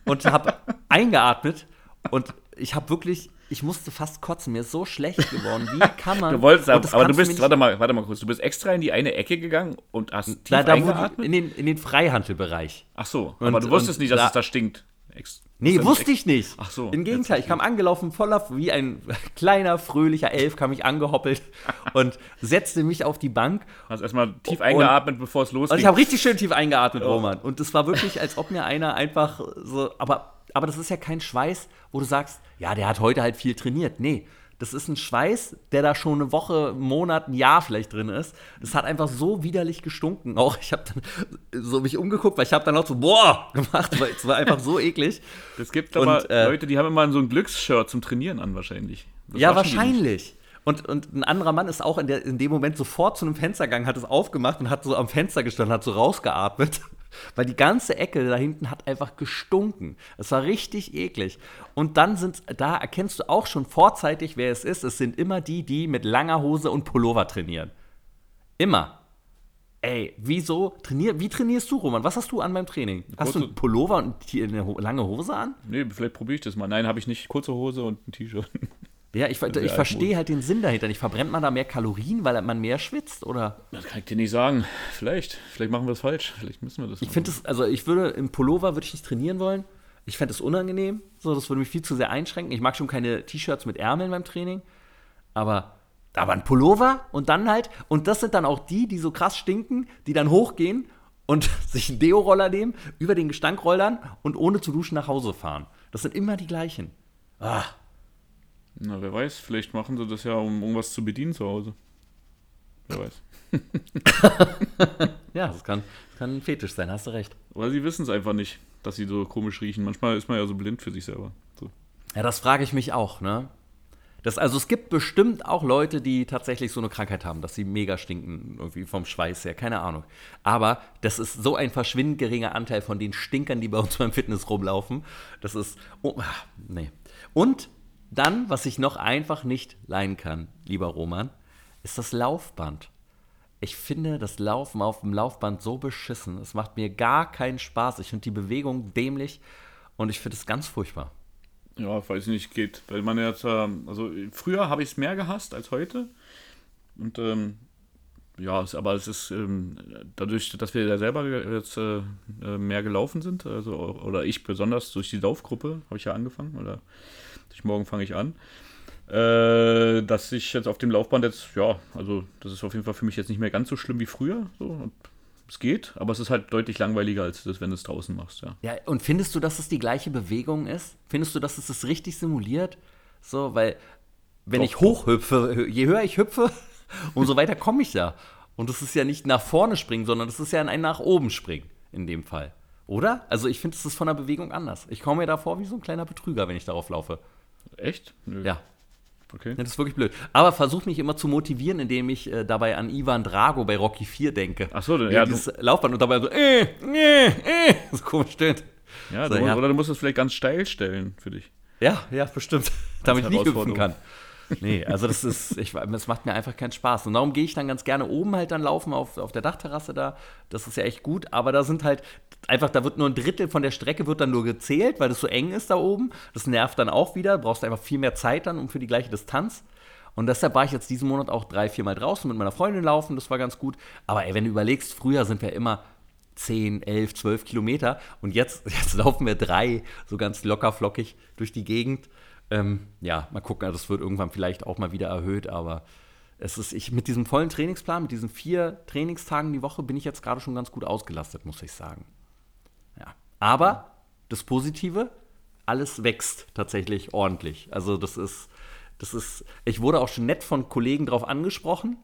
und habe eingeatmet und ich habe wirklich ich musste fast kotzen, mir ist so schlecht geworden. Wie kann man. Du wolltest, aber, aber du bist, warte mal, warte mal kurz, du bist extra in die eine Ecke gegangen und hast tief da, da eingeatmet? In den, in den Freihandelbereich. Ach so, und, aber du wusstest nicht, dass da, es da stinkt. Ex nee, wusste ich nicht. Ach so. Im Gegenteil, ich kam angelaufen, voller, wie ein kleiner, fröhlicher Elf, kam ich angehoppelt und setzte mich auf die Bank. Hast erstmal tief eingeatmet, und, bevor es losging. Und ich habe richtig schön tief eingeatmet, oh. Roman. Und es war wirklich, als ob mir einer einfach so, aber, aber das ist ja kein Schweiß, wo du sagst, ja, der hat heute halt viel trainiert. Nee, das ist ein Schweiß, der da schon eine Woche, einen Monat, ein Jahr vielleicht drin ist. Das hat einfach so widerlich gestunken. Auch ich habe dann so mich umgeguckt, weil ich habe dann auch so boah gemacht, weil es war einfach so eklig. Es gibt aber und, äh, Leute, die haben immer so ein Glücksshirt zum Trainieren an wahrscheinlich. Das ja, wahrscheinlich. Und, und ein anderer Mann ist auch in, der, in dem Moment sofort zu einem Fenster gegangen, hat es aufgemacht und hat so am Fenster gestanden, hat so rausgeatmet. Weil die ganze Ecke da hinten hat einfach gestunken. Es war richtig eklig. Und dann sind, da erkennst du auch schon vorzeitig, wer es ist. Es sind immer die, die mit langer Hose und Pullover trainieren. Immer. Ey, wieso trainier, wie trainierst du, Roman? Was hast du an beim Training? Hast kurze, du einen Pullover und eine lange Hose an? Nee, vielleicht probiere ich das mal. Nein, habe ich nicht. Kurze Hose und ein T-Shirt. Ja, ich, ich verstehe halt den Sinn dahinter nicht. Verbrennt man da mehr Kalorien, weil man mehr schwitzt, oder? Das kann ich dir nicht sagen. Vielleicht. Vielleicht machen wir es falsch. Vielleicht müssen wir das. Ich finde es, also ich würde im Pullover würde ich nicht trainieren wollen. Ich fände es unangenehm. So, das würde mich viel zu sehr einschränken. Ich mag schon keine T-Shirts mit Ärmeln beim Training. Aber, aber ein Pullover und dann halt, und das sind dann auch die, die so krass stinken, die dann hochgehen und sich einen Deo-Roller nehmen, über den Gestank rollern und ohne zu duschen nach Hause fahren. Das sind immer die gleichen. Ah. Na, wer weiß, vielleicht machen sie das ja, um irgendwas zu bedienen zu Hause. Wer weiß. ja, das kann, das kann ein Fetisch sein, hast du recht. Oder sie wissen es einfach nicht, dass sie so komisch riechen. Manchmal ist man ja so blind für sich selber. So. Ja, das frage ich mich auch, ne? Das, also es gibt bestimmt auch Leute, die tatsächlich so eine Krankheit haben, dass sie mega stinken, irgendwie vom Schweiß her, keine Ahnung. Aber das ist so ein verschwindend geringer Anteil von den Stinkern, die bei uns beim Fitness rumlaufen. Das ist, oh, ah, nee. Und dann, was ich noch einfach nicht leihen kann, lieber Roman, ist das Laufband. Ich finde das Laufen auf dem Laufband so beschissen. Es macht mir gar keinen Spaß. Ich finde die Bewegung dämlich und ich finde es ganz furchtbar. Ja, weiß nicht, geht. Weil man jetzt, also früher habe ich es mehr gehasst als heute. Und ähm, ja, aber es ist ähm, dadurch, dass wir ja selber jetzt äh, äh, mehr gelaufen sind, also oder ich besonders durch die Laufgruppe habe ich ja angefangen oder durch morgen fange ich an, äh, dass ich jetzt auf dem Laufband jetzt, ja, also das ist auf jeden Fall für mich jetzt nicht mehr ganz so schlimm wie früher. So. Es geht, aber es ist halt deutlich langweiliger, als das, wenn du es draußen machst, ja. Ja, und findest du, dass es die gleiche Bewegung ist? Findest du, dass es das richtig simuliert? So, weil wenn doch, ich hochhüpfe, je höher ich hüpfe, umso weiter komme ich da. Und das ist ja nicht nach vorne springen, sondern das ist ja ein nach oben springen in dem Fall. Oder? Also ich finde, es ist von der Bewegung anders. Ich komme mir da vor wie so ein kleiner Betrüger, wenn ich darauf laufe. Echt? Nö. Ja. Okay. das ist wirklich blöd. Aber versuch mich immer zu motivieren, indem ich äh, dabei an Ivan Drago bei Rocky 4 denke. Ach so, ja. Dieses Laufband und dabei so, äh, äh, äh, so komisch stöhnt. Ja, so, du, ja, oder du musst es vielleicht ganz steil stellen für dich. Ja, ja, bestimmt. Damit ich nicht hüpfen kann. Nee, also das ist, ich, das macht mir einfach keinen Spaß. Und darum gehe ich dann ganz gerne oben halt dann laufen auf, auf der Dachterrasse da. Das ist ja echt gut, aber da sind halt einfach, da wird nur ein Drittel von der Strecke wird dann nur gezählt, weil es so eng ist da oben. Das nervt dann auch wieder. Brauchst einfach viel mehr Zeit dann um für die gleiche Distanz. Und deshalb war ich jetzt diesen Monat auch drei, vier Mal draußen mit meiner Freundin laufen. Das war ganz gut. Aber ey, wenn du überlegst, früher sind wir immer 10, 11, 12 Kilometer und jetzt, jetzt laufen wir drei, so ganz locker flockig durch die Gegend. Ähm, ja, mal gucken, also das wird irgendwann vielleicht auch mal wieder erhöht, aber es ist, ich mit diesem vollen Trainingsplan, mit diesen vier Trainingstagen die Woche, bin ich jetzt gerade schon ganz gut ausgelastet, muss ich sagen. Aber das Positive, alles wächst tatsächlich ordentlich. Also das ist, das ist, ich wurde auch schon nett von Kollegen drauf angesprochen.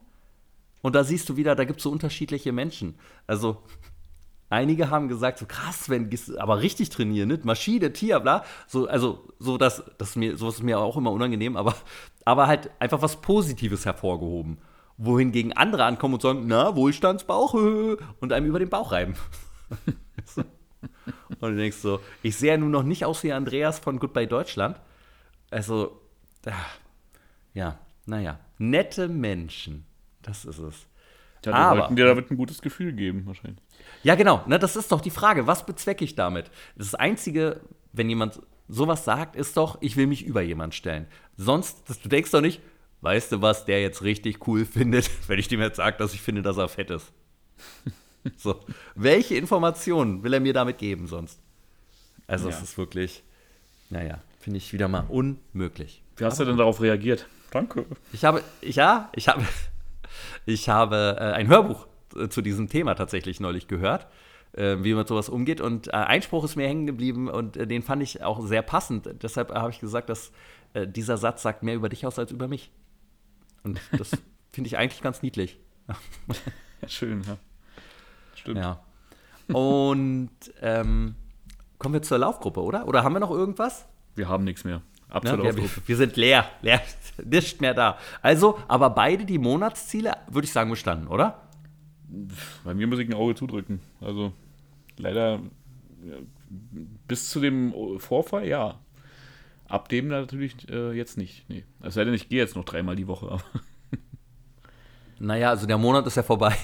Und da siehst du wieder, da gibt es so unterschiedliche Menschen. Also einige haben gesagt, so krass, wenn aber richtig trainieren, nicht? Maschine, Tier, bla. So, also, so das, das mir, sowas ist mir auch immer unangenehm, aber, aber halt einfach was Positives hervorgehoben. Wohingegen andere ankommen und sagen, na, Wohlstandsbauch, und einem über den Bauch reiben. und du denkst so, ich sehe ja nun noch nicht aus wie Andreas von Goodbye Deutschland. Also, ja, naja, nette Menschen, das ist es. Ja, die aber, wollten dir damit ein gutes Gefühl geben, wahrscheinlich. Ja, genau. Ne, das ist doch die Frage. Was bezwecke ich damit? Das Einzige, wenn jemand sowas sagt, ist doch, ich will mich über jemand stellen. Sonst, du denkst doch nicht, weißt du, was der jetzt richtig cool findet, wenn ich dem jetzt sage, dass ich finde, dass er fett ist. so. Welche Informationen will er mir damit geben sonst? Also ja. es ist wirklich, naja, finde ich wieder mal unmöglich. Wie hast Aber du denn darauf reagiert? Danke. Ich habe, ja, ich habe, ich habe äh, ein Hörbuch äh, zu diesem Thema tatsächlich neulich gehört, äh, wie man mit sowas umgeht. Und äh, Einspruch ist mir hängen geblieben und äh, den fand ich auch sehr passend. Deshalb habe ich gesagt, dass äh, dieser Satz sagt mehr über dich aus als über mich. Und das finde ich eigentlich ganz niedlich. Schön, ja. Stimmt. Ja. Und ähm, kommen wir zur Laufgruppe, oder? Oder haben wir noch irgendwas? Wir haben nichts mehr. Ab ja, wir, wir, sind leer, leer, nicht mehr da. Also, aber beide die Monatsziele, würde ich sagen, bestanden, oder? Bei mir muss ich ein Auge zudrücken. Also, leider bis zu dem Vorfall, ja. Ab dem natürlich äh, jetzt nicht. Nee. Es sei denn, ich gehe jetzt noch dreimal die Woche. naja, also der Monat ist ja vorbei.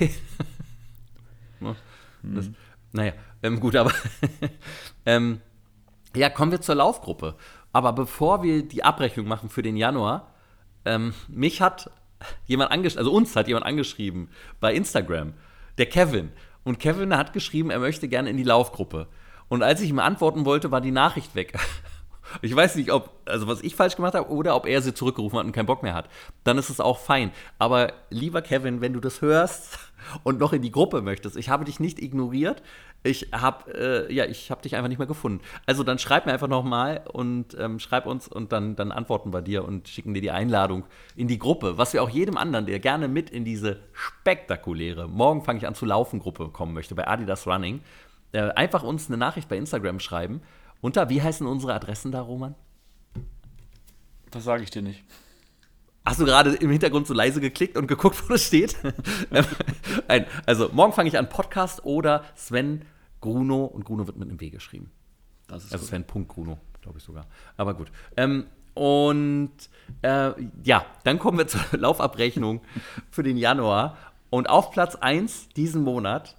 Ne? das, mhm. Naja, ähm, gut, aber ähm, ja, kommen wir zur Laufgruppe. Aber bevor wir die Abrechnung machen für den Januar, ähm, mich hat jemand angeschrieben, also uns hat jemand angeschrieben bei Instagram, der Kevin. Und Kevin hat geschrieben, er möchte gerne in die Laufgruppe. Und als ich ihm antworten wollte, war die Nachricht weg. Ich weiß nicht, ob, also was ich falsch gemacht habe oder ob er sie zurückgerufen hat und keinen Bock mehr hat. Dann ist es auch fein. Aber lieber Kevin, wenn du das hörst und noch in die Gruppe möchtest, ich habe dich nicht ignoriert. Ich habe, äh, ja, ich dich einfach nicht mehr gefunden. Also dann schreib mir einfach nochmal und ähm, schreib uns und dann, dann antworten wir dir und schicken dir die Einladung in die Gruppe, was wir auch jedem anderen, der gerne mit in diese spektakuläre, morgen fange ich an zu laufen Gruppe kommen möchte, bei Adidas Running, äh, einfach uns eine Nachricht bei Instagram schreiben. Unter, wie heißen unsere Adressen da, Roman? Das sage ich dir nicht. Hast du gerade im Hintergrund so leise geklickt und geguckt, wo das steht? also, morgen fange ich an Podcast oder Sven Gruno und Gruno wird mit einem W geschrieben. Das ist also Sven Punkt Gruno, glaube ich sogar. Aber gut. Ähm, und äh, ja, dann kommen wir zur Laufabrechnung für den Januar. Und auf Platz 1 diesen Monat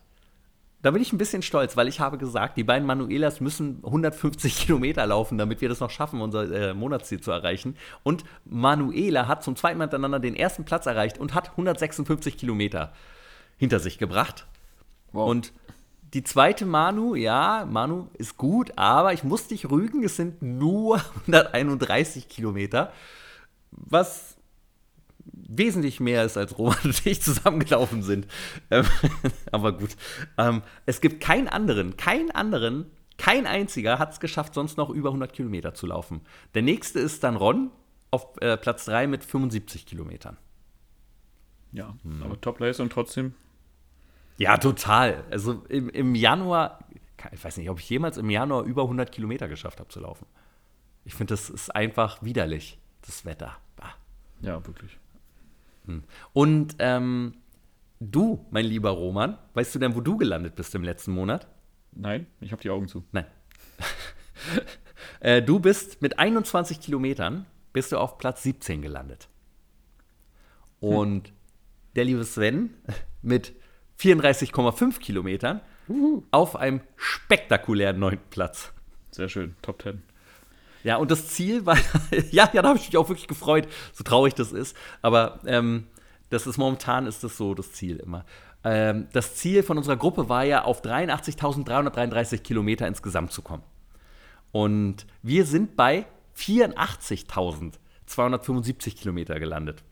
da bin ich ein bisschen stolz, weil ich habe gesagt, die beiden Manuelas müssen 150 Kilometer laufen, damit wir das noch schaffen, unser äh, Monatsziel zu erreichen. Und Manuela hat zum zweiten Mal hintereinander den ersten Platz erreicht und hat 156 Kilometer hinter sich gebracht. Wow. Und die zweite Manu, ja, Manu ist gut, aber ich muss dich rügen, es sind nur 131 Kilometer, was wesentlich mehr ist, als Roman und ich zusammengelaufen sind. Ähm, aber gut. Ähm, es gibt keinen anderen, keinen anderen, kein einziger hat es geschafft, sonst noch über 100 Kilometer zu laufen. Der nächste ist dann Ron auf äh, Platz 3 mit 75 Kilometern. Ja, hm. aber Top-Leistung trotzdem. Ja, total. Also im, im Januar, ich weiß nicht, ob ich jemals im Januar über 100 Kilometer geschafft habe zu laufen. Ich finde, das ist einfach widerlich, das Wetter. Bah. Ja, wirklich. Hm. Und ähm, du, mein lieber Roman, weißt du denn, wo du gelandet bist im letzten Monat? Nein, ich habe die Augen zu. Nein. äh, du bist mit 21 Kilometern bist du auf Platz 17 gelandet. Und hm. der liebe Sven mit 34,5 Kilometern Uhu. auf einem spektakulären neunten Platz. Sehr schön, Top 10. Ja, und das Ziel war, ja, ja, da habe ich mich auch wirklich gefreut, so traurig das ist. Aber ähm, das ist momentan ist das so das Ziel immer. Ähm, das Ziel von unserer Gruppe war ja, auf 83.333 Kilometer insgesamt zu kommen. Und wir sind bei 84.275 Kilometer gelandet.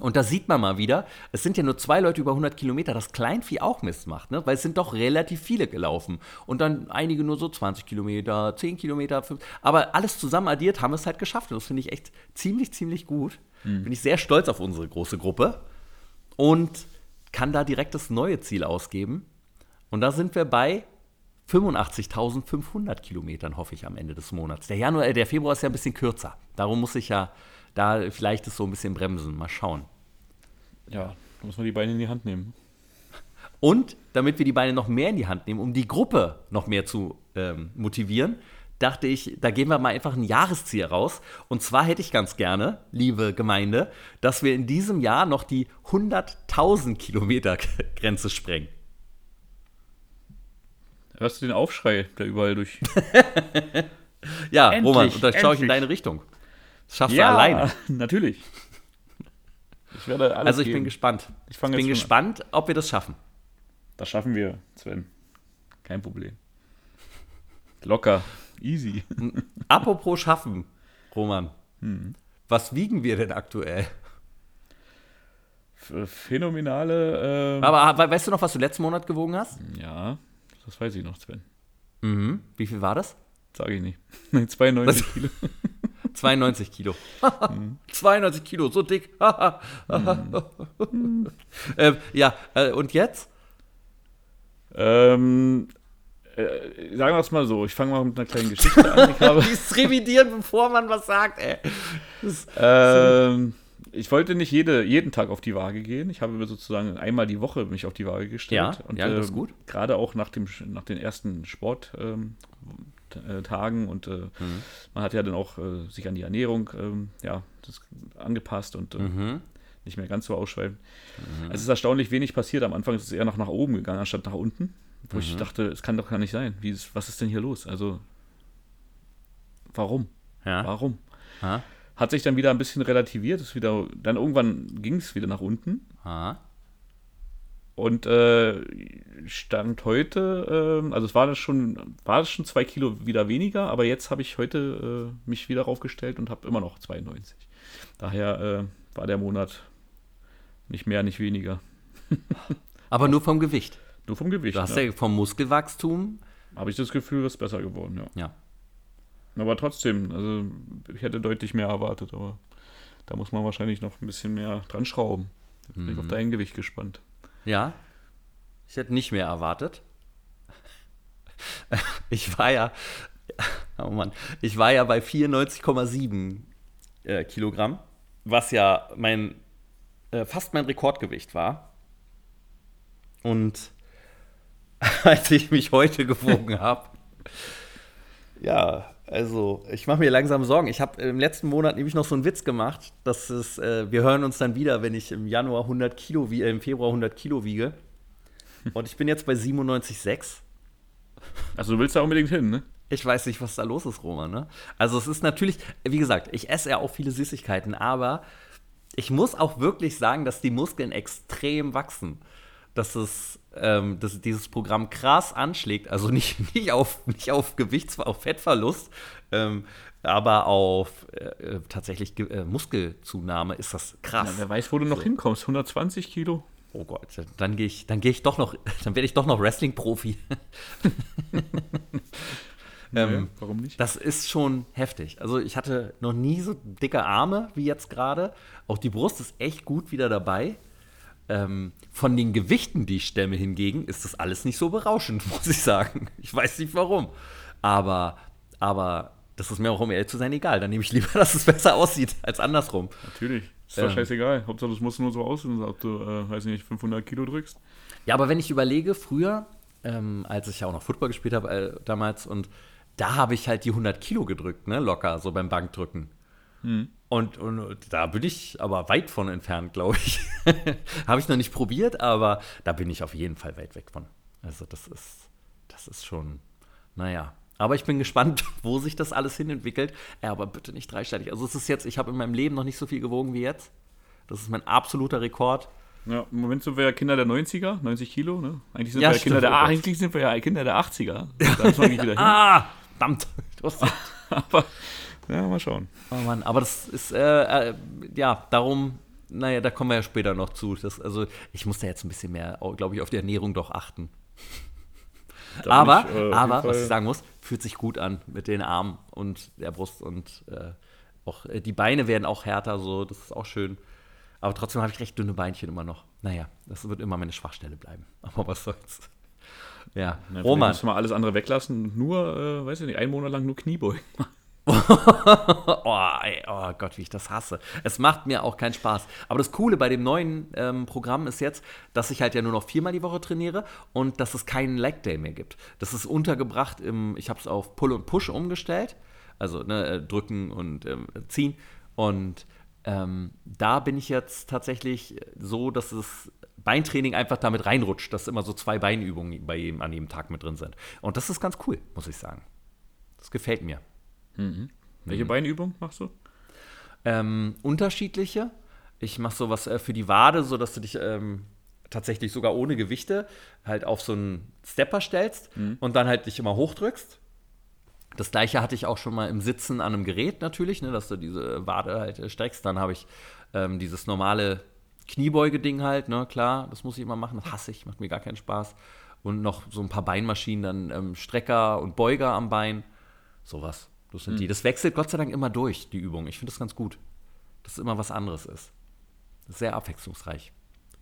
Und da sieht man mal wieder, es sind ja nur zwei Leute über 100 Kilometer, das Kleinvieh auch Mist macht, ne? weil es sind doch relativ viele gelaufen. Und dann einige nur so 20 Kilometer, 10 Kilometer, 5, aber alles zusammen addiert haben wir es halt geschafft. Und das finde ich echt ziemlich, ziemlich gut. Mhm. Bin ich sehr stolz auf unsere große Gruppe und kann da direkt das neue Ziel ausgeben. Und da sind wir bei 85.500 Kilometern, hoffe ich, am Ende des Monats. Der Januar, äh, der Februar ist ja ein bisschen kürzer. Darum muss ich ja da vielleicht ist so ein bisschen bremsen. Mal schauen. Ja, da muss man die Beine in die Hand nehmen. Und damit wir die Beine noch mehr in die Hand nehmen, um die Gruppe noch mehr zu ähm, motivieren, dachte ich, da gehen wir mal einfach ein Jahresziel raus. Und zwar hätte ich ganz gerne, liebe Gemeinde, dass wir in diesem Jahr noch die 100.000 Kilometer Grenze sprengen. Hörst du den Aufschrei, der überall durch. ja, endlich, Roman, und da schaue ich in deine Richtung. Das schaffst ja, du alleine. natürlich. Ich werde alles Also ich geben. bin gespannt. Ich, ich bin gespannt, ob wir das schaffen. Das schaffen wir, Sven. Kein Problem. Locker. Easy. Apropos schaffen, Roman. Hm. Was wiegen wir denn aktuell? Phänomenale. Ähm Aber weißt du noch, was du letzten Monat gewogen hast? Ja, das weiß ich noch, Sven. Mhm. Wie viel war das? Sage ich nicht. 92 was? Kilo. 92 Kilo. 92 Kilo, so dick. äh, ja, äh, und jetzt? Ähm, äh, sagen wir es mal so, ich fange mal mit einer kleinen Geschichte an. Ich habe Dies revidieren, bevor man was sagt, ey. Das, ähm, ich wollte nicht jede, jeden Tag auf die Waage gehen. Ich habe sozusagen einmal die Woche mich auf die Waage gestellt. Ja, und, ja das ist ähm, gut. Gerade auch nach, dem, nach den ersten Sporttagen ähm, und äh, mhm. man hat ja dann auch äh, sich an die Ernährung ähm, ja, angepasst und äh, mhm. nicht mehr ganz so ausschweifend. Mhm. Es ist erstaunlich wenig passiert. Am Anfang ist es eher noch nach oben gegangen, anstatt nach unten. Wo ich mhm. dachte, es kann doch gar nicht sein. Wie ist, was ist denn hier los? Also, warum? Ja. Warum? Ha? Hat sich dann wieder ein bisschen relativiert, ist wieder, dann irgendwann ging es wieder nach unten. Ha? Und äh, stand heute, äh, also es war das schon, war das schon zwei Kilo wieder weniger, aber jetzt habe ich heute äh, mich wieder raufgestellt und habe immer noch 92. Daher äh, war der Monat nicht mehr, nicht weniger. aber nur vom Gewicht. Nur vom Gewicht. Du hast ja, ja vom Muskelwachstum. Habe ich das Gefühl, ist besser geworden, ja. Ja. Aber trotzdem, also ich hätte deutlich mehr erwartet, aber da muss man wahrscheinlich noch ein bisschen mehr dran schrauben. Jetzt bin mhm. ich auf mhm. dein Gewicht gespannt. Ja. Ich hätte nicht mehr erwartet. Ich war ja, oh Mann, ich war ja bei 94,7 äh, Kilogramm, was ja mein, äh, fast mein Rekordgewicht war. Und als ich mich heute gewogen habe. Ja, also ich mache mir langsam Sorgen. Ich habe im letzten Monat nämlich noch so einen Witz gemacht, dass es, äh, wir hören uns dann wieder, wenn ich im Januar 100 Kilo, wie, äh, im Februar 100 Kilo wiege. Und ich bin jetzt bei 97,6. Also du willst da unbedingt hin, ne? Ich weiß nicht, was da los ist, Roman. Ne? Also es ist natürlich, wie gesagt, ich esse ja auch viele Süßigkeiten, aber ich muss auch wirklich sagen, dass die Muskeln extrem wachsen dass es ähm, dass dieses Programm krass anschlägt, also nicht, nicht, auf, nicht auf Gewichts-, auf Fettverlust, ähm, aber auf äh, äh tatsächlich äh, Muskelzunahme ist das krass. Ja, wer weiß, wo du noch so. hinkommst, 120 Kilo? Oh Gott, dann gehe ich, dann gehe ich doch noch, dann werde ich doch noch Wrestling-Profi. ähm, warum nicht? Das ist schon heftig. Also ich hatte noch nie so dicke Arme wie jetzt gerade. Auch die Brust ist echt gut wieder dabei. Ähm, von den Gewichten, die ich stemme hingegen, ist das alles nicht so berauschend, muss ich sagen. Ich weiß nicht warum. Aber, aber das ist mir auch, um ehrlich zu sein, egal. Dann nehme ich lieber, dass es besser aussieht, als andersrum. Natürlich. Ist doch ähm, scheißegal. Hauptsache, das muss nur so aussehen, ob du, äh, weiß nicht, 500 Kilo drückst. Ja, aber wenn ich überlege, früher, ähm, als ich ja auch noch Football gespielt habe äh, damals, und da habe ich halt die 100 Kilo gedrückt, ne, locker, so beim Bankdrücken. Hm. Und, und, da bin ich aber weit von entfernt, glaube ich. Habe ich noch nicht probiert, aber da bin ich auf jeden Fall weit weg von. Also das ist, das ist schon, naja. Aber ich bin gespannt, wo sich das alles hin entwickelt. Ja, aber bitte nicht dreistellig. Also es ist jetzt, ich habe in meinem Leben noch nicht so viel gewogen wie jetzt. Das ist mein absoluter Rekord. Ja, im Moment sind wir ja Kinder der 90er, 90 Kilo, ne? Eigentlich sind, ja, wir, ja Kinder der, oh eigentlich sind wir ja Kinder der 80er. Da ist man wieder hin. ah, verdammt. aber ja, mal schauen. Oh Mann, aber das ist, äh, äh, ja, darum, naja, da kommen wir ja später noch zu. Das, also, ich muss da jetzt ein bisschen mehr, glaube ich, auf die Ernährung doch achten. aber, ich, äh, aber was ich sagen muss, fühlt sich gut an mit den Armen und der Brust und äh, auch äh, die Beine werden auch härter, so, das ist auch schön. Aber trotzdem habe ich recht dünne Beinchen immer noch. Naja, das wird immer meine Schwachstelle bleiben. Aber was soll's. Ja, Na, Roman. Muss mal alles andere weglassen. Nur, äh, weiß ich nicht, einen Monat lang nur Kniebeugen. oh, ey, oh, Gott, wie ich das hasse. Es macht mir auch keinen Spaß. Aber das Coole bei dem neuen ähm, Programm ist jetzt, dass ich halt ja nur noch viermal die Woche trainiere und dass es keinen Leg Day mehr gibt. Das ist untergebracht im, ich habe es auf Pull und Push umgestellt. Also ne, äh, drücken und ähm, ziehen. Und ähm, da bin ich jetzt tatsächlich so, dass es Beintraining einfach damit reinrutscht, dass immer so zwei Beinübungen bei jedem, an jedem Tag mit drin sind. Und das ist ganz cool, muss ich sagen. Das gefällt mir. Mhm. Welche mhm. Beinübung machst du? Ähm, unterschiedliche. Ich mache sowas äh, für die Wade, sodass du dich ähm, tatsächlich sogar ohne Gewichte halt auf so einen Stepper stellst mhm. und dann halt dich immer hochdrückst. Das gleiche hatte ich auch schon mal im Sitzen an einem Gerät natürlich, ne, dass du diese Wade halt äh, streckst. Dann habe ich ähm, dieses normale Kniebeuge-Ding halt, ne, klar, das muss ich immer machen, das hasse ich, macht mir gar keinen Spaß. Und noch so ein paar Beinmaschinen, dann ähm, Strecker und Beuger am Bein, sowas. Das sind mhm. die. Das wechselt Gott sei Dank immer durch, die Übung. Ich finde das ganz gut, dass es immer was anderes ist. Sehr abwechslungsreich.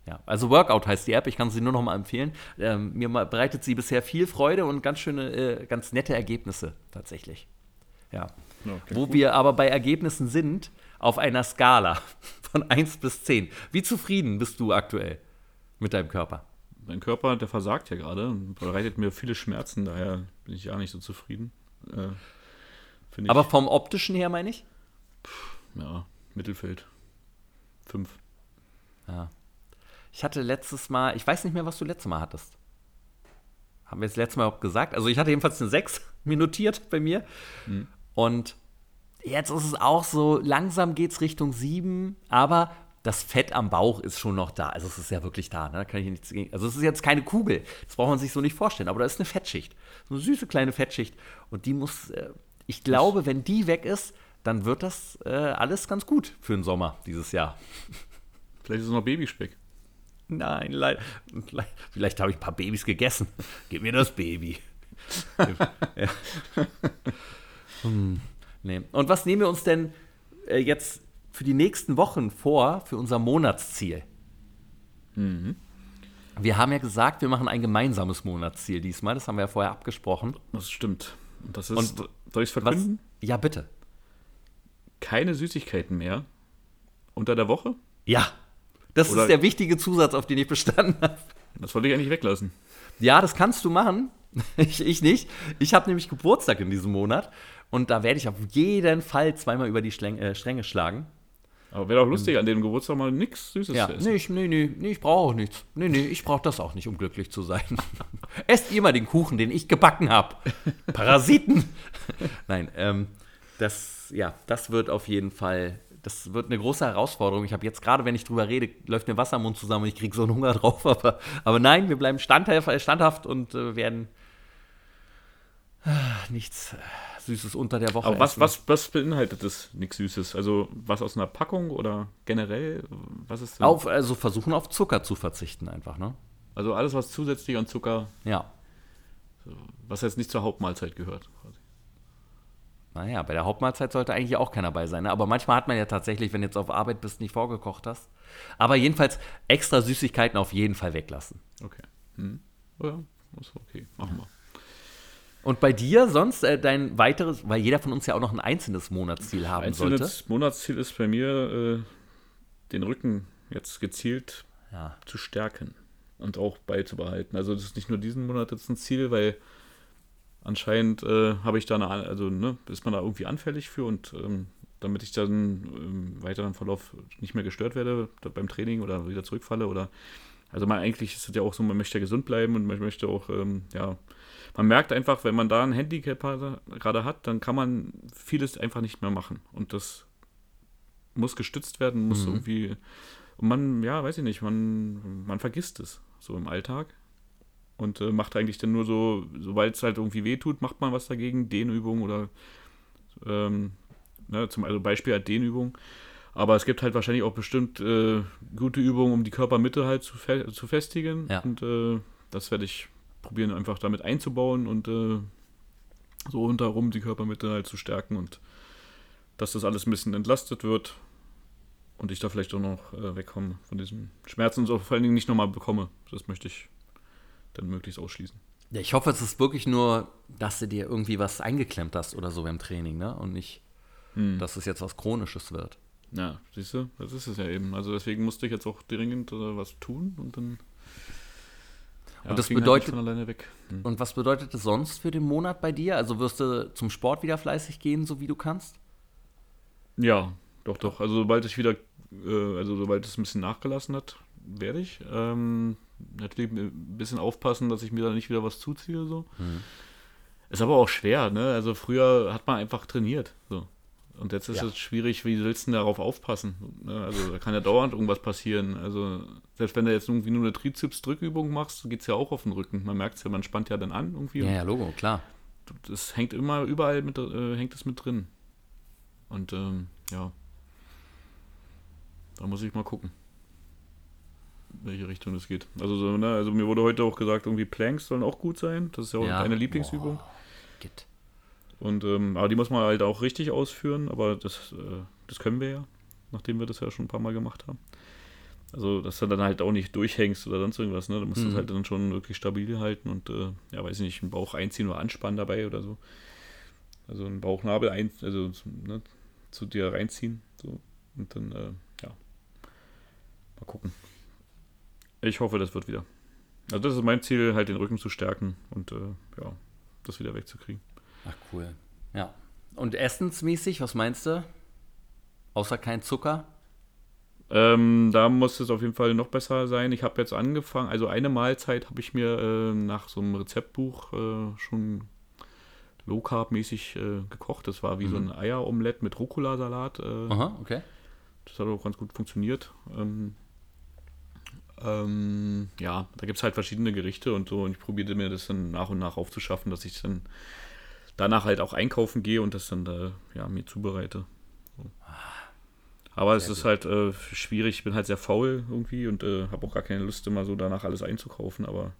Ja, also Workout heißt die App, ich kann sie nur noch mal empfehlen. Ähm, mir bereitet sie bisher viel Freude und ganz schöne, äh, ganz nette Ergebnisse tatsächlich. Ja. Okay, Wo gut. wir aber bei Ergebnissen sind, auf einer Skala von 1 bis 10. Wie zufrieden bist du aktuell mit deinem Körper? Mein Körper, der versagt ja gerade und bereitet mir viele Schmerzen, daher bin ich ja nicht so zufrieden. Äh, aber vom optischen her meine ich? Ja, Mittelfeld. 5. Ja. Ich hatte letztes Mal, ich weiß nicht mehr, was du letztes Mal hattest. Haben wir das letzte Mal überhaupt gesagt? Also ich hatte jedenfalls eine 6 minutiert bei mir. Mhm. Und jetzt ist es auch so, langsam geht es Richtung 7, aber das Fett am Bauch ist schon noch da. Also es ist ja wirklich da, ne? Da kann ich nichts gegen. Also es ist jetzt keine Kugel. Das braucht man sich so nicht vorstellen. Aber da ist eine Fettschicht. So eine süße kleine Fettschicht. Und die muss, äh, ich glaube, wenn die weg ist, dann wird das äh, alles ganz gut für den Sommer dieses Jahr. Vielleicht ist es noch Babyspeck. Nein, leider. Vielleicht habe ich ein paar Babys gegessen. Gib mir das Baby. ja. hm, nee. Und was nehmen wir uns denn äh, jetzt für die nächsten Wochen vor, für unser Monatsziel? Mhm. Wir haben ja gesagt, wir machen ein gemeinsames Monatsziel diesmal. Das haben wir ja vorher abgesprochen. Das stimmt. Und das ist, Und soll ich es verkünden? Was? Ja, bitte. Keine Süßigkeiten mehr unter der Woche? Ja. Das Oder ist der wichtige Zusatz, auf den ich bestanden habe. Das wollte ich eigentlich weglassen. Ja, das kannst du machen. Ich, ich nicht. Ich habe nämlich Geburtstag in diesem Monat und da werde ich auf jeden Fall zweimal über die äh, Stränge schlagen. Aber wäre doch lustig, an dem Geburtstag mal nichts Süßes ja, zu essen. Nee, ich, nee, nee, nee, ich brauche auch nichts. Nee, nee, ich brauche das auch nicht, um glücklich zu sein. Esst ihr mal den Kuchen, den ich gebacken habe. Parasiten. Nein, ähm, das, ja, das wird auf jeden Fall das wird eine große Herausforderung. Ich habe jetzt gerade, wenn ich drüber rede, läuft mir Wasser im Mund zusammen und ich kriege so einen Hunger drauf. Aber, aber nein, wir bleiben standhaft und äh, werden äh, nichts Süßes unter der Woche. Aber was, was, was beinhaltet das nichts Süßes? Also was aus einer Packung oder generell? Was ist denn? Auf, also versuchen auf Zucker zu verzichten einfach, ne? Also alles, was zusätzlich an Zucker. Ja. Was jetzt nicht zur Hauptmahlzeit gehört. Naja, bei der Hauptmahlzeit sollte eigentlich auch keiner bei sein. Ne? Aber manchmal hat man ja tatsächlich, wenn du jetzt auf Arbeit bist, nicht vorgekocht hast. Aber jedenfalls extra Süßigkeiten auf jeden Fall weglassen. Okay. Hm. Ja, ist okay. Machen wir. Und bei dir sonst äh, dein weiteres, weil jeder von uns ja auch noch ein einzelnes Monatsziel haben einzelnes sollte. Einzelnes Monatsziel ist bei mir, äh, den Rücken jetzt gezielt ja. zu stärken und auch beizubehalten. Also das ist nicht nur diesen Monat jetzt ein Ziel, weil anscheinend äh, habe ich da eine, also ne, ist man da irgendwie anfällig für und ähm, damit ich dann im weiteren Verlauf nicht mehr gestört werde beim Training oder wieder zurückfalle oder also man eigentlich ist es ja auch so, man möchte ja gesund bleiben und man möchte auch, ähm, ja, man merkt einfach, wenn man da ein Handicap gerade hat, dann kann man vieles einfach nicht mehr machen. Und das muss gestützt werden, muss mhm. irgendwie, und man, ja, weiß ich nicht, man, man vergisst es so im Alltag und äh, macht eigentlich dann nur so, sobald es halt irgendwie wehtut, macht man was dagegen, Dehnübung oder ähm, ne, zum also Beispiel halt Dehnübung. Aber es gibt halt wahrscheinlich auch bestimmt äh, gute Übungen, um die Körpermitte halt zu, fe zu festigen. Ja. Und äh, das werde ich probieren, einfach damit einzubauen und äh, so rundherum die Körpermitte halt zu stärken und dass das alles ein bisschen entlastet wird und ich da vielleicht auch noch äh, wegkomme von diesen Schmerzen und so vor allen Dingen nicht nochmal bekomme. Das möchte ich dann möglichst ausschließen. Ja, ich hoffe, es ist wirklich nur, dass du dir irgendwie was eingeklemmt hast oder so beim Training, ne? Und nicht, hm. dass es jetzt was Chronisches wird. Ja, siehst du, das ist es ja eben. Also deswegen musste ich jetzt auch dringend äh, was tun und dann. Ja, und das halt bedeutet. Halt hm. Und was bedeutet das sonst für den Monat bei dir? Also wirst du zum Sport wieder fleißig gehen, so wie du kannst? Ja, doch, doch. Also sobald ich wieder, äh, also sobald es ein bisschen nachgelassen hat, werde ich. Ähm, natürlich ein bisschen aufpassen, dass ich mir da nicht wieder was zuziehe. So. Mhm. Ist aber auch schwer, ne? Also früher hat man einfach trainiert. So. Und jetzt ist ja. es schwierig, wie willst du darauf aufpassen? Ne? Also da kann ja dauernd irgendwas passieren. Also selbst wenn du jetzt irgendwie nur eine Trizeps-Drückübung machst, geht es ja auch auf den Rücken. Man merkt es ja, man spannt ja dann an irgendwie. Ja, ja, Logo, klar. das hängt immer überall mit, äh, hängt es mit drin. Und ähm, ja, da muss ich mal gucken, welche Richtung es geht. Also, so, ne, also mir wurde heute auch gesagt, irgendwie Planks sollen auch gut sein. Das ist ja auch ja. eine Lieblingsübung. Boah. Und ähm, aber die muss man halt auch richtig ausführen, aber das, äh, das können wir ja, nachdem wir das ja schon ein paar Mal gemacht haben. Also, dass du dann halt auch nicht durchhängst oder sonst irgendwas, ne? Du musst mhm. das halt dann schon wirklich stabil halten und, äh, ja, weiß ich nicht, einen Bauch einziehen oder anspannen dabei oder so. Also einen Bauchnabel ein, also ne, zu dir reinziehen. So. Und dann, äh, ja. Mal gucken. Ich hoffe, das wird wieder. Also das ist mein Ziel, halt den Rücken zu stärken und äh, ja, das wieder wegzukriegen. Ach cool. Ja. Und essensmäßig, was meinst du? Außer kein Zucker? Ähm, da muss es auf jeden Fall noch besser sein. Ich habe jetzt angefangen, also eine Mahlzeit habe ich mir äh, nach so einem Rezeptbuch äh, schon low carb mäßig äh, gekocht. Das war wie mhm. so ein Eieromelett mit Rucola-Salat. Äh. Aha, okay. Das hat auch ganz gut funktioniert. Ähm, ähm, ja, da gibt es halt verschiedene Gerichte und so. Und ich probierte mir das dann nach und nach aufzuschaffen, dass ich dann danach halt auch einkaufen gehe und das dann da ja, mir zubereite. So. Aber es ist halt äh, schwierig, ich bin halt sehr faul irgendwie und äh, habe auch gar keine Lust, immer so danach alles einzukaufen, aber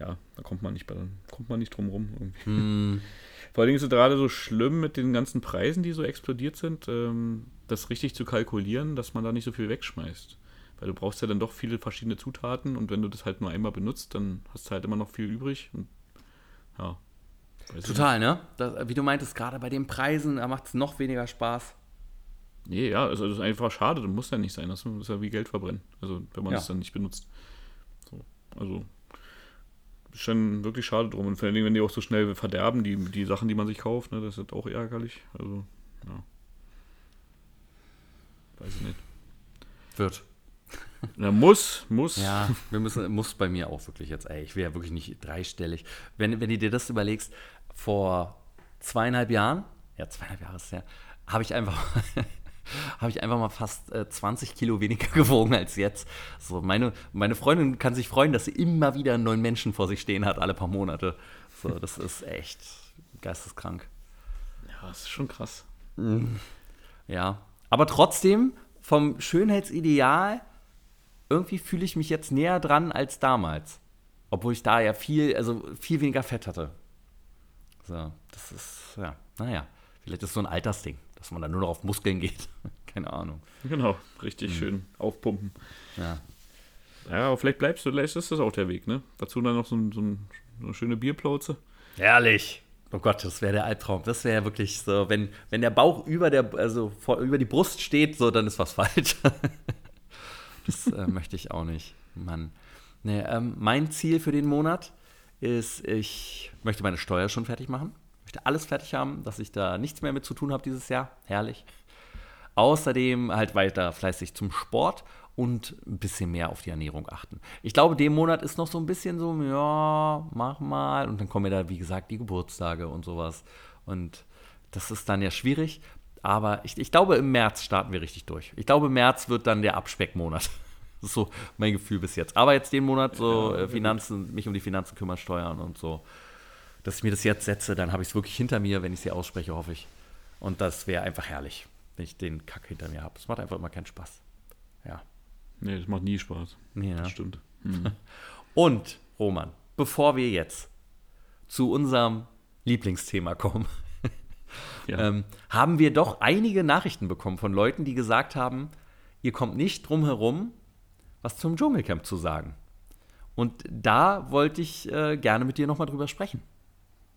ja, da kommt man nicht, kommt man nicht drum rum irgendwie. Mm. Vor allen Dingen ist es gerade so schlimm mit den ganzen Preisen, die so explodiert sind, ähm, das richtig zu kalkulieren, dass man da nicht so viel wegschmeißt. Weil du brauchst ja dann doch viele verschiedene Zutaten und wenn du das halt nur einmal benutzt, dann hast du halt immer noch viel übrig. Und, ja. Total, ne? Das, wie du meintest, gerade bei den Preisen, da macht es noch weniger Spaß. Nee, ja, also das ist einfach schade, das muss ja nicht sein. Das ist ja wie Geld verbrennen. Also wenn man es dann nicht benutzt. So, also ist schon wirklich schade drum. Und vor allen Dingen, wenn die auch so schnell verderben, die, die Sachen, die man sich kauft, ne, das ist auch ärgerlich. Also, ja. Weiß ich nicht. Wird. Na, muss, muss. Ja, wir müssen, muss bei mir auch wirklich jetzt, ey, ich will ja wirklich nicht dreistellig. Wenn, wenn du dir das überlegst, vor zweieinhalb Jahren, ja, zweieinhalb Jahre ist ja, habe ich einfach habe ich einfach mal fast äh, 20 Kilo weniger gewogen als jetzt. So, meine, meine Freundin kann sich freuen, dass sie immer wieder einen neuen Menschen vor sich stehen hat, alle paar Monate. So, das ist echt geisteskrank. Ja, das ist schon krass. Mhm. Ja, aber trotzdem vom Schönheitsideal irgendwie fühle ich mich jetzt näher dran als damals. Obwohl ich da ja viel, also viel weniger Fett hatte. So, das ist, ja, naja, vielleicht ist es so ein Altersding dass man dann nur noch auf Muskeln geht. Keine Ahnung. Genau, richtig mhm. schön aufpumpen. Ja. Ja, aber vielleicht bleibst du, vielleicht ist das auch der Weg, ne? Dazu dann noch so, ein, so, ein, so eine schöne Bierplauze. Herrlich. Oh Gott, das wäre der Albtraum. Das wäre ja wirklich so, wenn, wenn der Bauch über der, also vor, über die Brust steht, so, dann ist was falsch. das äh, möchte ich auch nicht. Mann. Nee, ähm, mein Ziel für den Monat ist, ich möchte meine Steuer schon fertig machen möchte alles fertig haben, dass ich da nichts mehr mit zu tun habe dieses Jahr. Herrlich. Außerdem halt weiter fleißig zum Sport und ein bisschen mehr auf die Ernährung achten. Ich glaube, dem Monat ist noch so ein bisschen so, ja, mach mal. Und dann kommen ja da, wie gesagt, die Geburtstage und sowas. Und das ist dann ja schwierig. Aber ich, ich glaube, im März starten wir richtig durch. Ich glaube, März wird dann der Abspeckmonat. Das ist so mein Gefühl bis jetzt. Aber jetzt den Monat so ja, äh, Finanzen, mich um die Finanzen kümmern, steuern und so dass ich mir das jetzt setze, dann habe ich es wirklich hinter mir, wenn ich sie ausspreche, hoffe ich. Und das wäre einfach herrlich, wenn ich den Kack hinter mir habe. Es macht einfach immer keinen Spaß. Ja. Nee, das macht nie Spaß. Ja. Das stimmt. Mhm. Und, Roman, bevor wir jetzt zu unserem Lieblingsthema kommen, ja. ähm, haben wir doch einige Nachrichten bekommen von Leuten, die gesagt haben, ihr kommt nicht drum herum, was zum Dschungelcamp zu sagen. Und da wollte ich äh, gerne mit dir nochmal drüber sprechen.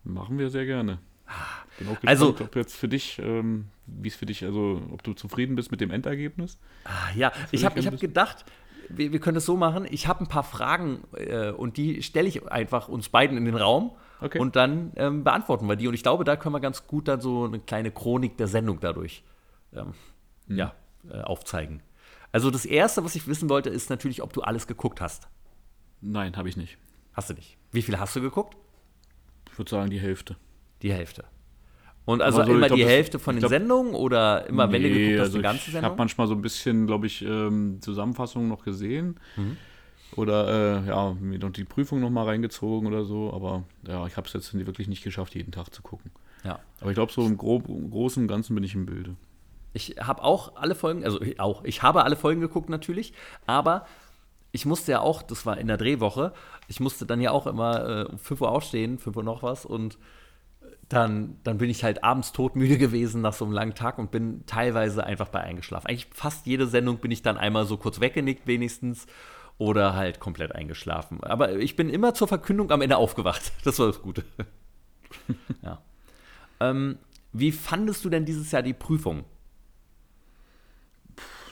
Machen wir sehr gerne. Bin auch gespannt, also, ob jetzt für dich, ähm, wie es für dich, also ob du zufrieden bist mit dem Endergebnis. Ah, ja, ich habe hab gedacht, wir, wir, können es so machen. Ich habe ein paar Fragen äh, und die stelle ich einfach uns beiden in den Raum okay. und dann ähm, beantworten wir die. Und ich glaube, da können wir ganz gut dann so eine kleine Chronik der Sendung dadurch ähm, hm. ja, äh, aufzeigen. Also das Erste, was ich wissen wollte, ist natürlich, ob du alles geguckt hast. Nein, habe ich nicht. Hast du nicht. Wie viel hast du geguckt? Ich würde sagen, die Hälfte. Die Hälfte. Und also so, immer glaub, die Hälfte von den glaub, Sendungen oder immer, nee, wenn du geguckt hast, also die ganze Sendung? Ich habe manchmal so ein bisschen, glaube ich, ähm, Zusammenfassungen noch gesehen. Mhm. Oder äh, ja, mir noch die Prüfung nochmal reingezogen oder so. Aber ja, ich habe es jetzt wirklich nicht geschafft, jeden Tag zu gucken. Ja. Aber ich glaube, so im, Grob, im Großen und Ganzen bin ich im Bilde. Ich habe auch alle Folgen, also ich auch, ich habe alle Folgen geguckt natürlich, aber ich musste ja auch, das war in der Drehwoche, ich musste dann ja auch immer äh, um 5 Uhr aufstehen, 5 Uhr noch was und dann, dann bin ich halt abends todmüde gewesen nach so einem langen Tag und bin teilweise einfach bei eingeschlafen. Eigentlich fast jede Sendung bin ich dann einmal so kurz weggenickt wenigstens oder halt komplett eingeschlafen. Aber ich bin immer zur Verkündung am Ende aufgewacht. Das war das Gute. ja. Ähm, wie fandest du denn dieses Jahr die Prüfung?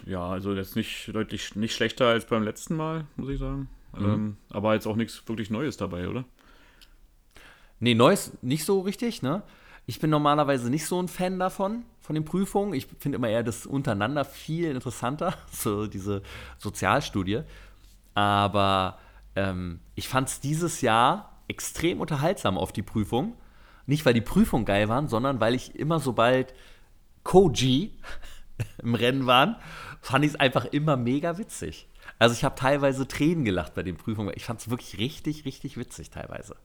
Ja, also jetzt nicht deutlich nicht schlechter als beim letzten Mal, muss ich sagen. Mhm. Ähm, aber jetzt auch nichts wirklich Neues dabei, oder? Nee, Neues nicht so richtig, ne? Ich bin normalerweise nicht so ein Fan davon, von den Prüfungen. Ich finde immer eher das untereinander viel interessanter, so diese Sozialstudie. Aber ähm, ich fand es dieses Jahr extrem unterhaltsam auf die Prüfung. Nicht, weil die Prüfungen geil waren, sondern weil ich immer, sobald Koji im Rennen waren, fand ich es einfach immer mega witzig. Also ich habe teilweise Tränen gelacht bei den Prüfungen. Ich fand es wirklich richtig, richtig witzig teilweise.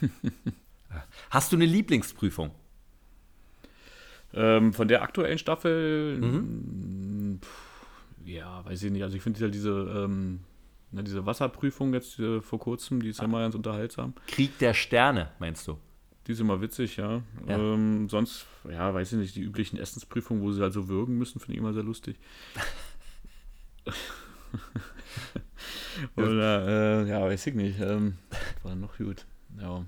Hast du eine Lieblingsprüfung? Ähm, von der aktuellen Staffel, mhm. pff, ja, weiß ich nicht. Also ich finde ja diese, ähm, ne, diese Wasserprüfung jetzt äh, vor kurzem, die ist ah. ja mal ganz unterhaltsam. Krieg der Sterne, meinst du? Die ist immer witzig, ja. ja. Ähm, sonst, ja, weiß ich nicht, die üblichen Essensprüfungen, wo sie halt so würgen müssen, finde ich immer sehr lustig. Oder, äh, ja, weiß ich nicht. Ähm, war noch gut. Ja.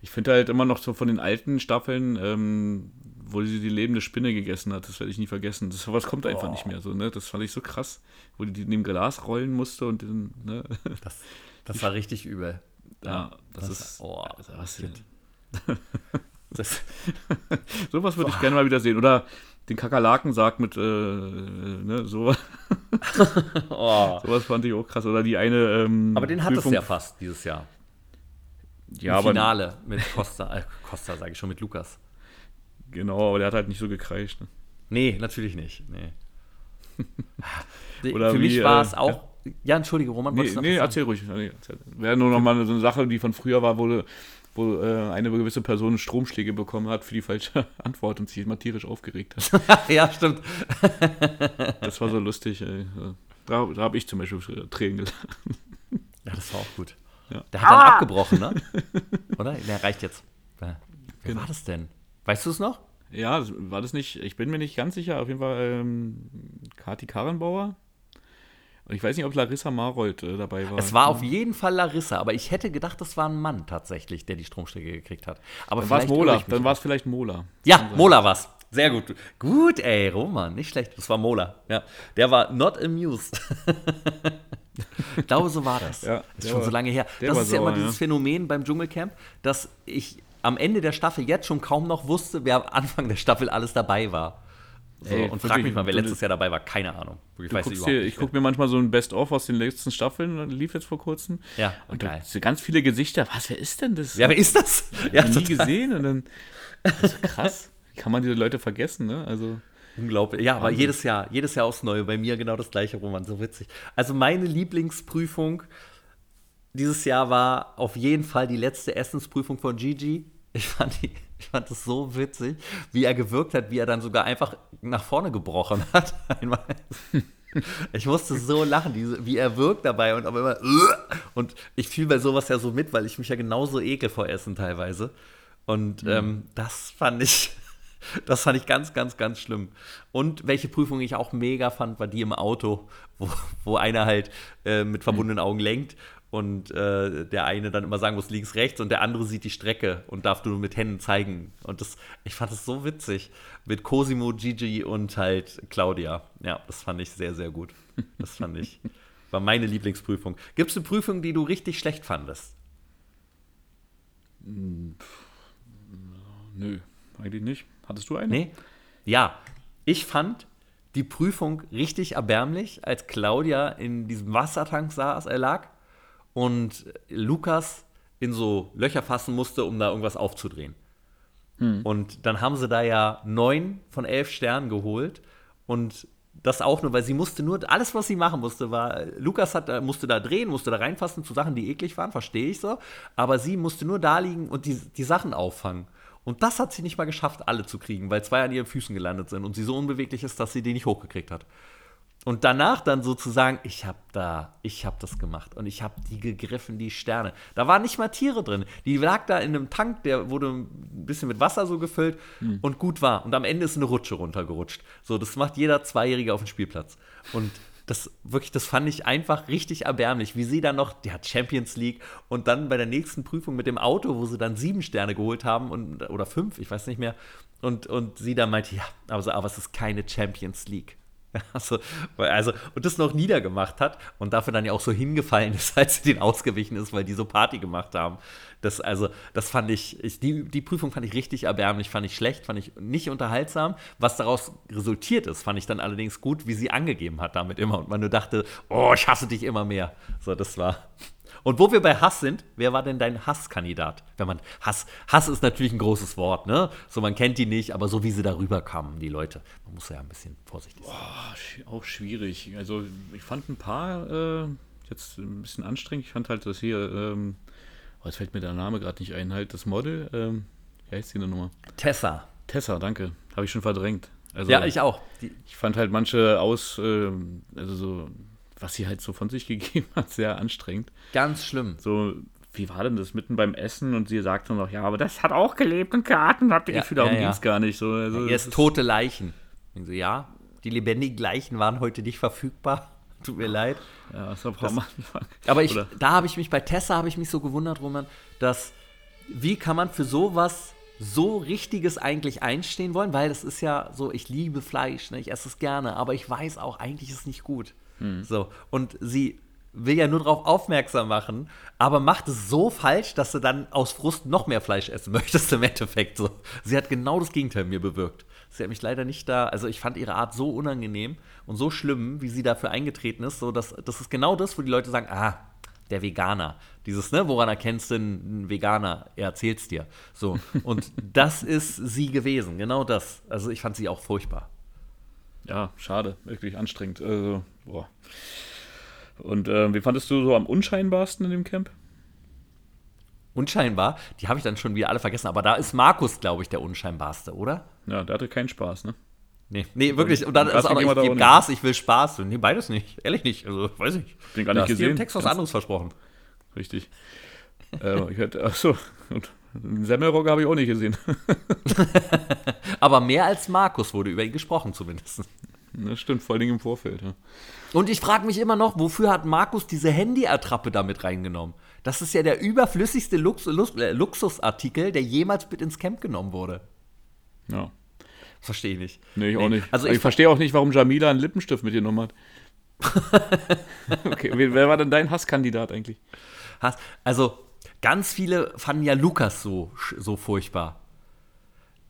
Ich finde halt immer noch so von den alten Staffeln, ähm, wo sie die lebende Spinne gegessen hat, das werde ich nie vergessen. Das sowas kommt einfach oh. nicht mehr so, ne? Das fand ich so krass, wo die, die in dem Glas rollen musste und den, ne? Das, das war richtig übel. Ja, das, das ist. Oh, was das, sowas würde ich gerne mal wieder sehen. Oder den Kakerlakensarg mit, äh, ne, so. oh. Sowas fand ich auch krass. Oder die eine. Ähm, Aber den hat es ja fast dieses Jahr. Ja, Im Finale mit Costa, äh, Costa sage ich schon, mit Lukas. Genau, aber der hat halt nicht so gekreischt. Ne? Nee, natürlich nicht. Nee. Oder Für wie, mich war es äh, auch. Ja, entschuldige, Roman. Nee, nee erzähl ruhig. Wäre nur noch mal so eine Sache, die von früher war, wo, wo äh, eine gewisse Person Stromschläge bekommen hat für die falsche Antwort und sich immer tierisch aufgeregt hat. ja, stimmt. das war so lustig. Ey. Da, da habe ich zum Beispiel Tränen gelacht. Ja, das war auch gut. Ja. Der hat dann ah! abgebrochen, ne? Oder? Der reicht jetzt. Wer, wer genau. war das denn? Weißt du es noch? Ja, war das nicht, ich bin mir nicht ganz sicher, auf jeden Fall ähm, Kati Karrenbauer. Und ich weiß nicht, ob Larissa Marold äh, dabei war. Es war auf jeden Fall Larissa, aber ich hätte gedacht, das war ein Mann tatsächlich, der die Stromstrecke gekriegt hat. Aber dann war es Mola. Dann war es vielleicht Mola. Ja, Mola war es. Sehr gut. Gut, ey, Roman, nicht schlecht. Das war Mola. Ja. Der war not amused. ich glaube, so war das. Ja, das ist schon war, so lange her. Das ist ja immer dieses Phänomen beim Dschungelcamp, dass ich am Ende der Staffel jetzt schon kaum noch wusste, wer am Anfang der Staffel alles dabei war. So, Ey, und frag mich mal, wer letztes Jahr dabei war. Keine Ahnung. Ich, ich gucke mir manchmal so ein Best-of aus den letzten Staffeln, lief jetzt vor kurzem. Ja, und geil. Da ganz viele Gesichter. Was, wer ist denn das? Ja, wer ist das? Ja, nie gesehen. Und dann, das ist krass. Wie kann man diese Leute vergessen, ne? Also. Unglaublich. Ja, aber jedes Jahr, jedes Jahr aufs Neue. Bei mir genau das gleiche, Roman. So witzig. Also meine Lieblingsprüfung dieses Jahr war auf jeden Fall die letzte Essensprüfung von Gigi. Ich fand, die, ich fand das so witzig, wie er gewirkt hat, wie er dann sogar einfach nach vorne gebrochen hat. Einmal. Ich musste so lachen, diese, wie er wirkt dabei und aber immer. Und ich fühle bei sowas ja so mit, weil ich mich ja genauso ekel vor Essen teilweise. Und mhm. ähm, das fand ich, das fand ich ganz, ganz, ganz schlimm. Und welche Prüfung ich auch mega fand, war die im Auto, wo, wo einer halt äh, mit verbundenen Augen lenkt und äh, der eine dann immer sagen muss links, rechts und der andere sieht die Strecke und darf nur mit Händen zeigen. Und das, ich fand das so witzig mit Cosimo, Gigi und halt Claudia. Ja, das fand ich sehr, sehr gut. Das fand ich, war meine Lieblingsprüfung. Gibt es eine Prüfung, die du richtig schlecht fandest? Nö, eigentlich nicht. Hattest du eine? Nee. Ja, ich fand die Prüfung richtig erbärmlich, als Claudia in diesem Wassertank saß, er lag und Lukas in so Löcher fassen musste, um da irgendwas aufzudrehen. Hm. Und dann haben sie da ja neun von elf Sternen geholt und das auch nur, weil sie musste nur, alles, was sie machen musste, war, Lukas hat, musste da drehen, musste da reinfassen zu Sachen, die eklig waren, verstehe ich so, aber sie musste nur da liegen und die, die Sachen auffangen. Und das hat sie nicht mal geschafft, alle zu kriegen, weil zwei an ihren Füßen gelandet sind und sie so unbeweglich ist, dass sie die nicht hochgekriegt hat. Und danach dann sozusagen, ich habe da, ich habe das gemacht und ich habe die gegriffen, die Sterne. Da waren nicht mal Tiere drin. Die lag da in einem Tank, der wurde ein bisschen mit Wasser so gefüllt hm. und gut war. Und am Ende ist eine Rutsche runtergerutscht. So, das macht jeder Zweijährige auf dem Spielplatz. Und das wirklich, das fand ich einfach richtig erbärmlich, wie sie dann noch, die hat Champions League und dann bei der nächsten Prüfung mit dem Auto, wo sie dann sieben Sterne geholt haben und, oder fünf, ich weiß nicht mehr, und, und sie dann meinte, ja, aber, aber es ist keine Champions League. Also, also, und das noch niedergemacht hat und dafür dann ja auch so hingefallen ist, als sie den ausgewichen ist, weil die so Party gemacht haben. Das, also, das fand ich, ich die, die Prüfung fand ich richtig erbärmlich, fand ich schlecht, fand ich nicht unterhaltsam. Was daraus resultiert ist, fand ich dann allerdings gut, wie sie angegeben hat damit immer und man nur dachte, oh, ich hasse dich immer mehr. So, das war, und wo wir bei Hass sind, wer war denn dein Hasskandidat? Wenn man Hass, Hass ist natürlich ein großes Wort, ne? So man kennt die nicht, aber so wie sie darüber kamen, die Leute, man muss ja ein bisschen vorsichtig sein. Boah, auch schwierig. Also ich fand ein paar äh, jetzt ein bisschen anstrengend. Ich fand halt das hier, ähm, oh, jetzt fällt mir der Name gerade nicht ein, halt das Model. Ähm, wie heißt die Nummer? Tessa. Tessa, danke. Habe ich schon verdrängt. Also, ja, ich auch. Die ich fand halt manche aus, äh, also so was sie halt so von sich gegeben hat, sehr anstrengend. Ganz schlimm. So, wie war denn das mitten beim Essen und sie sagte noch, ja, aber das hat auch gelebt und geatmet, habt ihr ja, Gefühl, darum ja, ja. ging es gar nicht. So, also, ja, jetzt tote Leichen. So, ja, die lebendigen Leichen waren heute nicht verfügbar. Tut mir leid. Ja, das war am Aber ich, da habe ich mich, bei Tessa habe ich mich so gewundert, Roman, dass, wie kann man für sowas so Richtiges eigentlich einstehen wollen? Weil das ist ja so, ich liebe Fleisch, ne? ich esse es gerne, aber ich weiß auch, eigentlich ist es nicht gut. Mhm. So, und sie will ja nur darauf aufmerksam machen, aber macht es so falsch, dass du dann aus Frust noch mehr Fleisch essen möchtest im Endeffekt. So. Sie hat genau das Gegenteil mir bewirkt. Sie hat mich leider nicht da, also ich fand ihre Art so unangenehm und so schlimm, wie sie dafür eingetreten ist, so dass das ist genau das, wo die Leute sagen, ah, der Veganer. Dieses, ne, woran erkennst du einen Veganer? Er erzählt's dir. So. Und das ist sie gewesen, genau das. Also ich fand sie auch furchtbar. Ja, schade, wirklich anstrengend. Also, boah. Und äh, wie fandest du so am unscheinbarsten in dem Camp? Unscheinbar? Die habe ich dann schon wieder alle vergessen, aber da ist Markus, glaube ich, der unscheinbarste, oder? Ja, der hatte keinen Spaß, ne? Nee, nee, wirklich. Und dann ist auch noch, ich gebe Gas, ich will Spaß. Nee, beides nicht. Ehrlich nicht. Also, weiß ich. Den gar nicht gesehen. Hast im Text was anderes versprochen. Richtig. äh, ich hätte, achso, und einen Semmelrocker habe ich auch nicht gesehen. Aber mehr als Markus wurde über ihn gesprochen, zumindest. Das stimmt, vor allem im Vorfeld. Ja. Und ich frage mich immer noch, wofür hat Markus diese Handy-Attrappe damit reingenommen? Das ist ja der überflüssigste Lux Lux äh, Luxusartikel, der jemals mit ins Camp genommen wurde. Ja. Verstehe ich nicht. Nee, ich nee. auch nicht. Also ich, ich verstehe auch nicht, warum Jamila einen Lippenstift mitgenommen hat. okay, wer war denn dein Hasskandidat eigentlich? Hass, also Ganz viele fanden ja Lukas so, so furchtbar.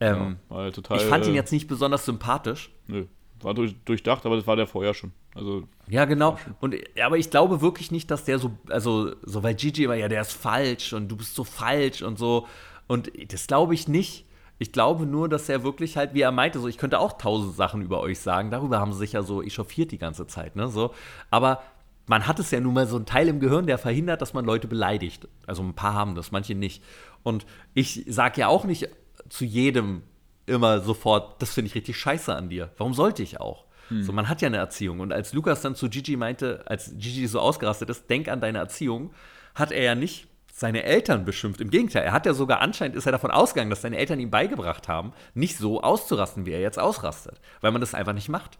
Ähm, ja, total, ich fand ihn äh, jetzt nicht besonders sympathisch. Nö, war durch, durchdacht, aber das war der vorher schon. Also, ja, genau. Und, aber ich glaube wirklich nicht, dass der so, also, so, weil Gigi immer, ja, der ist falsch und du bist so falsch und so. Und das glaube ich nicht. Ich glaube nur, dass er wirklich halt, wie er meinte, so, ich könnte auch tausend Sachen über euch sagen. Darüber haben sie sich ja so echauffiert die ganze Zeit, ne? So. Aber man hat es ja nun mal so einen Teil im Gehirn, der verhindert, dass man Leute beleidigt. Also ein paar haben das, manche nicht. Und ich sage ja auch nicht zu jedem immer sofort, das finde ich richtig scheiße an dir. Warum sollte ich auch? Hm. So, man hat ja eine Erziehung. Und als Lukas dann zu Gigi meinte, als Gigi so ausgerastet ist, denk an deine Erziehung, hat er ja nicht seine Eltern beschimpft. Im Gegenteil, er hat ja sogar anscheinend ist er davon ausgegangen, dass seine Eltern ihm beigebracht haben, nicht so auszurasten, wie er jetzt ausrastet, weil man das einfach nicht macht.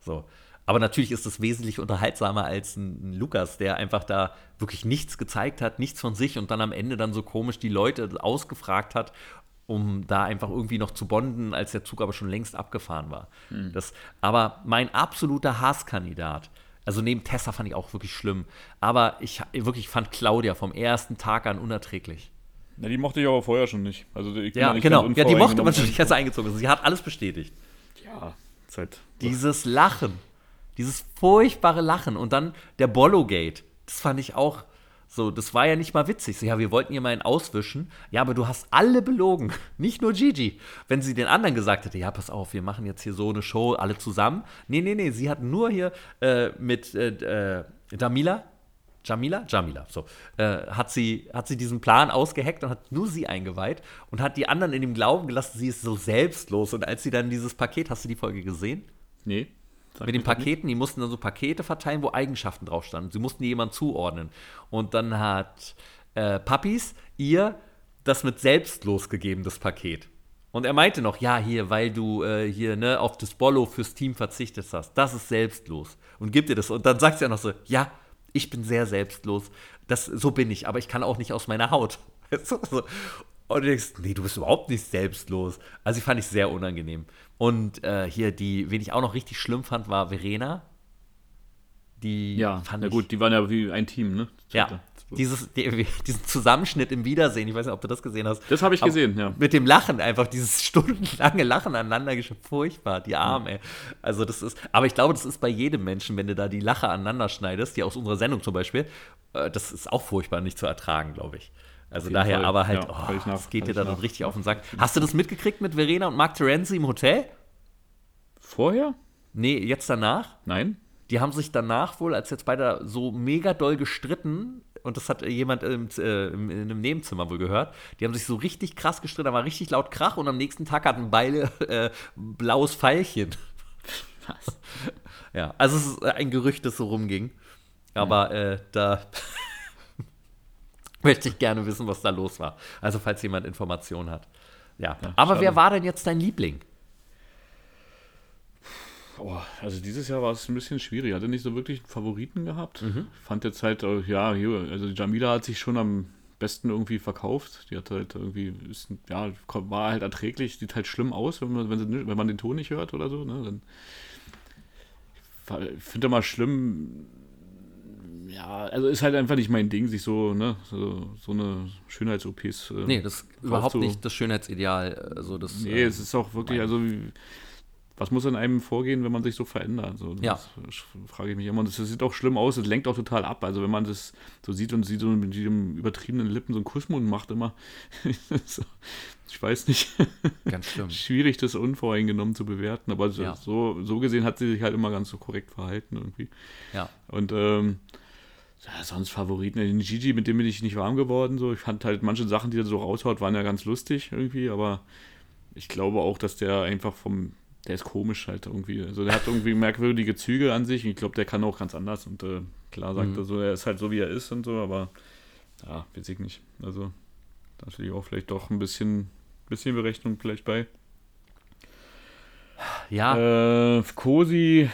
So. Aber natürlich ist es wesentlich unterhaltsamer als ein, ein, Lukas, der einfach da wirklich nichts gezeigt hat, nichts von sich und dann am Ende dann so komisch die Leute ausgefragt hat, um da einfach irgendwie noch zu bonden, als der Zug aber schon längst abgefahren war. Mhm. Das, aber mein absoluter Hasskandidat, also neben Tessa fand ich auch wirklich schlimm, aber ich wirklich fand Claudia vom ersten Tag an unerträglich. Ja, die mochte ich aber vorher schon nicht. Also ja, genau. Ja, die mochte man schon nicht, als er eingezogen ist. Sie hat alles bestätigt. Ja, Zeit. Dieses Lachen dieses furchtbare Lachen und dann der Bollo-Gate. Das fand ich auch So, das war ja nicht mal witzig. So, ja, wir wollten ihr mal einen auswischen. Ja, aber du hast alle belogen. Nicht nur Gigi. Wenn sie den anderen gesagt hätte, ja, pass auf, wir machen jetzt hier so eine Show, alle zusammen. Nee, nee, nee, sie hat nur hier äh, mit äh, äh Jamila, Jamila? Jamila, so. Äh, hat, sie, hat sie diesen Plan ausgeheckt und hat nur sie eingeweiht und hat die anderen in dem Glauben gelassen, sie ist so selbstlos. Und als sie dann dieses Paket, hast du die Folge gesehen? Nee. Mit den Paketen, die mussten dann so Pakete verteilen, wo Eigenschaften drauf standen. Sie mussten die jemand zuordnen. Und dann hat äh, Papis ihr das mit selbstlos gegeben, das Paket. Und er meinte noch, ja, hier, weil du äh, hier ne, auf das Bollo fürs Team verzichtet hast. Das ist selbstlos. Und gibt dir das. Und dann sagt sie ja noch so, ja, ich bin sehr selbstlos. Das, so bin ich, aber ich kann auch nicht aus meiner Haut. Und du denkst, nee, du bist überhaupt nicht selbstlos. Also, die fand ich sehr unangenehm. Und äh, hier, die, wen ich auch noch richtig schlimm fand, war Verena. Die ja, fand na gut, die waren ja wie ein Team, ne? Ja, dieses, die, diesen Zusammenschnitt im Wiedersehen, ich weiß nicht, ob du das gesehen hast. Das habe ich gesehen, ja. Mit dem Lachen einfach, dieses stundenlange Lachen aneinander furchtbar, die Arme, ey. Also das ist, aber ich glaube, das ist bei jedem Menschen, wenn du da die Lache aneinander schneidest, die aus unserer Sendung zum Beispiel, äh, das ist auch furchtbar nicht zu ertragen, glaube ich. Also daher, Fall. aber halt, ja, oh, das geht dir dann nach, richtig auf den Sack. Hast du das mitgekriegt mit Verena und Mark Terenzi im Hotel? Vorher? Nee, jetzt danach? Nein. Die haben sich danach wohl, als jetzt beide so mega doll gestritten, und das hat jemand im, äh, in einem Nebenzimmer wohl gehört, die haben sich so richtig krass gestritten, da war richtig laut Krach und am nächsten Tag hatten beide äh, blaues Pfeilchen. Was? Ja, also es ist ein Gerücht, das so rumging. Aber ja. äh, da möchte ich gerne wissen, was da los war. Also, falls jemand Informationen hat. Ja. ja Aber schade. wer war denn jetzt dein Liebling? Oh, also dieses Jahr war es ein bisschen schwierig. Hatte nicht so wirklich einen Favoriten gehabt. Mhm. Fand jetzt halt, äh, ja, also Jamila hat sich schon am besten irgendwie verkauft. Die hat halt irgendwie, ist, ja, war halt erträglich, sieht halt schlimm aus, wenn man, wenn, sie, wenn man den Ton nicht hört oder so. Ne? Dann, ich finde immer schlimm, ja, also ist halt einfach nicht mein Ding, sich so, ne, so, so eine Schönheits-OPs. Äh, nee, das ist überhaupt so. nicht das Schönheitsideal. Also das, nee, äh, es ist auch wirklich, also was muss in einem vorgehen, wenn man sich so verändert? So, ja. Das frage ich mich immer. Und das sieht auch schlimm aus, es lenkt auch total ab. Also wenn man das so sieht und sieht so mit diesem übertriebenen Lippen so einen Kussmund macht immer, ich weiß nicht. Ganz schlimm. Schwierig, das unvoreingenommen zu bewerten. Aber ja. so, so gesehen hat sie sich halt immer ganz so korrekt verhalten irgendwie. Ja. Und ähm, ja, sonst Favoriten. Den Gigi, mit dem bin ich nicht warm geworden. So. Ich fand halt manche Sachen, die er so raushaut, waren ja ganz lustig irgendwie, aber ich glaube auch, dass der einfach vom, der ist komisch halt irgendwie. Also der hat irgendwie merkwürdige Züge an sich und ich glaube, der kann auch ganz anders und äh, klar sagt mhm. er so, er ist halt so, wie er ist und so, aber ja, weiß ich nicht. Also da natürlich auch vielleicht doch ein bisschen, bisschen Berechnung vielleicht bei. Ja. Äh, Cosi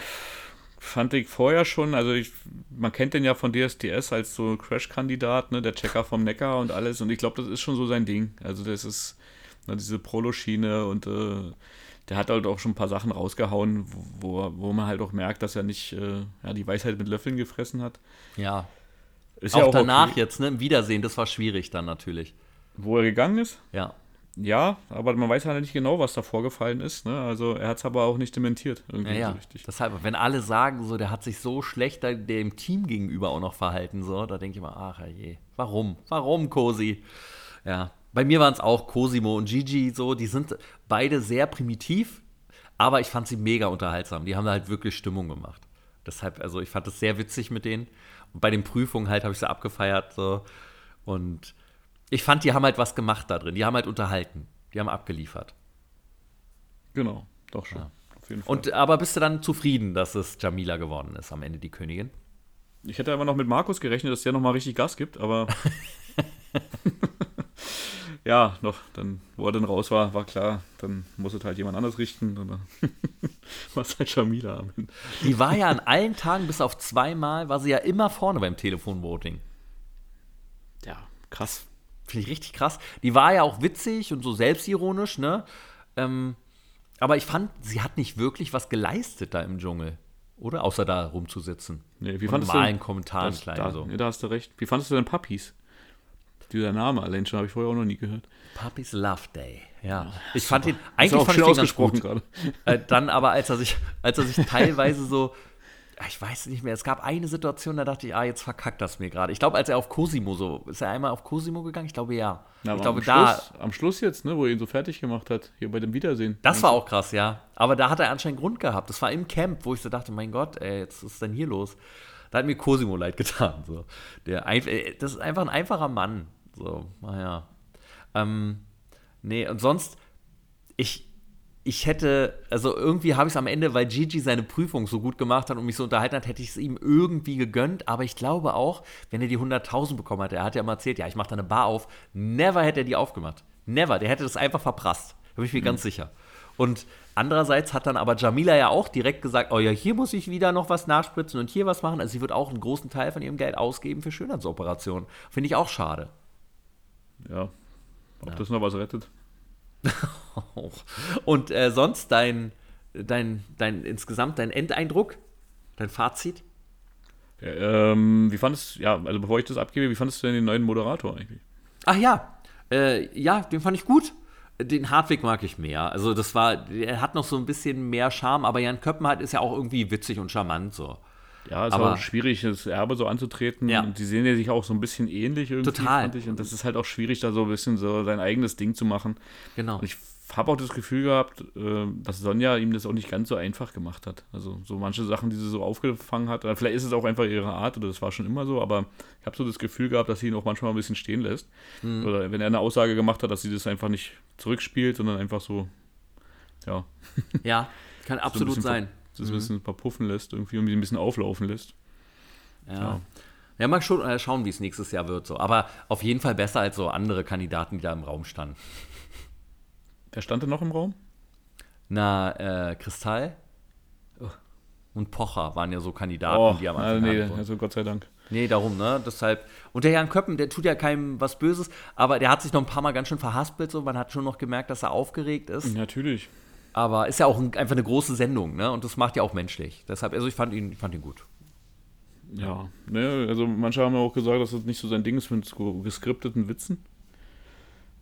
fand ich vorher schon, also ich, man kennt den ja von DSDS als so Crash-Kandidat, ne, der Checker vom Neckar und alles und ich glaube, das ist schon so sein Ding. Also das ist ne, diese Prolo-Schiene und äh, der hat halt auch schon ein paar Sachen rausgehauen, wo, wo man halt auch merkt, dass er nicht äh, ja, die Weisheit mit Löffeln gefressen hat. Ja. Ist auch, ja auch danach okay. jetzt, ne, im Wiedersehen, das war schwierig dann natürlich. Wo er gegangen ist? Ja. Ja, aber man weiß halt nicht genau, was da vorgefallen ist. Ne? Also er hat es aber auch nicht dementiert. Irgendwie ja. So richtig. Deshalb, wenn alle sagen, so, der hat sich so schlecht dem Team gegenüber auch noch verhalten, so, da denke ich mal, ach je, warum? Warum, Cosi? Ja. Bei mir waren es auch Cosimo und Gigi, so, die sind beide sehr primitiv, aber ich fand sie mega unterhaltsam. Die haben halt wirklich Stimmung gemacht. Deshalb, also ich fand es sehr witzig mit denen. Und bei den Prüfungen halt habe ich sie abgefeiert, so. Und ich fand, die haben halt was gemacht da drin. Die haben halt unterhalten. Die haben abgeliefert. Genau, doch schon. Ja. Auf jeden Fall. Und, aber bist du dann zufrieden, dass es Jamila geworden ist, am Ende die Königin? Ich hätte aber noch mit Markus gerechnet, dass der nochmal richtig Gas gibt, aber. ja, noch, dann, wo er dann raus war, war klar, dann muss es halt jemand anders richten. Und dann war es halt Jamila am Ende. Die war ja an allen Tagen, bis auf zweimal, war sie ja immer vorne beim Telefonvoting. Ja, krass. Finde ich richtig krass. Die war ja auch witzig und so selbstironisch, ne? Ähm, aber ich fand, sie hat nicht wirklich was geleistet da im Dschungel. Oder? Außer da rumzusitzen. Nee, wie fandest du normalen Kommentaren das, klein da, so. Nee, da hast du recht. Wie fandest du denn Puppies? Dieser Name allein schon habe ich vorher auch noch nie gehört. Puppies Love Day. Ja. Ich fand ihn eigentlich fand ich ausgesprochen gerade. Äh, dann aber, als er sich, als er sich teilweise so ich weiß nicht mehr, es gab eine Situation, da dachte ich, ah, jetzt verkackt das mir gerade. Ich glaube, als er auf Cosimo so, ist er einmal auf Cosimo gegangen? Ich glaube, ja. Na, ich glaube, am da. Schluss, am Schluss jetzt, ne, wo er ihn so fertig gemacht hat, hier bei dem Wiedersehen. Das war auch krass, ja. Aber da hat er anscheinend Grund gehabt. Das war im Camp, wo ich so dachte, mein Gott, ey, jetzt ist denn hier los? Da hat mir Cosimo leid getan. So. Der, das ist einfach ein einfacher Mann. So, naja. Ähm, nee, und sonst, ich, ich hätte, also irgendwie habe ich es am Ende, weil Gigi seine Prüfung so gut gemacht hat und mich so unterhalten hat, hätte ich es ihm irgendwie gegönnt. Aber ich glaube auch, wenn er die 100.000 bekommen hätte, er hat ja mal erzählt, ja, ich mache da eine Bar auf, never hätte er die aufgemacht. Never, der hätte das einfach verprasst. Da bin ich mir mhm. ganz sicher. Und andererseits hat dann aber Jamila ja auch direkt gesagt, oh ja, hier muss ich wieder noch was nachspritzen und hier was machen. Also sie wird auch einen großen Teil von ihrem Geld ausgeben für Schönheitsoperationen. Finde ich auch schade. Ja, ob ja. das noch was rettet. Und äh, sonst dein, dein, dein, insgesamt dein Endeindruck, dein Fazit? Ja, ähm, wie fandest ja, also bevor ich das abgebe, wie fandest du denn den neuen Moderator eigentlich? Ach ja, äh, ja, den fand ich gut. Den Hartwig mag ich mehr. Also das war, er hat noch so ein bisschen mehr Charme, aber Jan Köppenhardt ist ja auch irgendwie witzig und charmant so. Ja, es war schwierig, das Erbe so anzutreten. Ja. Und die sehen ja sich auch so ein bisschen ähnlich irgendwie, Total. Und das ist halt auch schwierig, da so ein bisschen so sein eigenes Ding zu machen. Genau. Und ich habe auch das Gefühl gehabt, äh, dass Sonja ihm das auch nicht ganz so einfach gemacht hat. Also so manche Sachen, die sie so aufgefangen hat, vielleicht ist es auch einfach ihre Art oder das war schon immer so, aber ich habe so das Gefühl gehabt, dass sie ihn auch manchmal ein bisschen stehen lässt. Mhm. Oder wenn er eine Aussage gemacht hat, dass sie das einfach nicht zurückspielt, sondern einfach so, ja. Ja, kann so absolut sein. Das mhm. ein bisschen ein paar puffen lässt, irgendwie, und ihn ein bisschen auflaufen lässt. Ja. ja. Ja, mal schon, äh, schauen, wie es nächstes Jahr wird. So. Aber auf jeden Fall besser als so andere Kandidaten, die da im Raum standen. Wer stand denn noch im Raum? Na, äh, Kristall oh. und Pocher waren ja so Kandidaten, oh, die am Anfang. nee, also Gott sei Dank. Nee, darum, ne? Deshalb. Und der Jan Köppen, der tut ja keinem was Böses, aber der hat sich noch ein paar Mal ganz schön verhaspelt, so. Man hat schon noch gemerkt, dass er aufgeregt ist. Natürlich. Aber ist ja auch ein, einfach eine große Sendung, ne? Und das macht ja auch menschlich. Deshalb, also ich fand ihn, ich fand ihn gut. Ja, ne, also manche haben ja auch gesagt, dass das nicht so sein Ding ist mit geskripteten Witzen.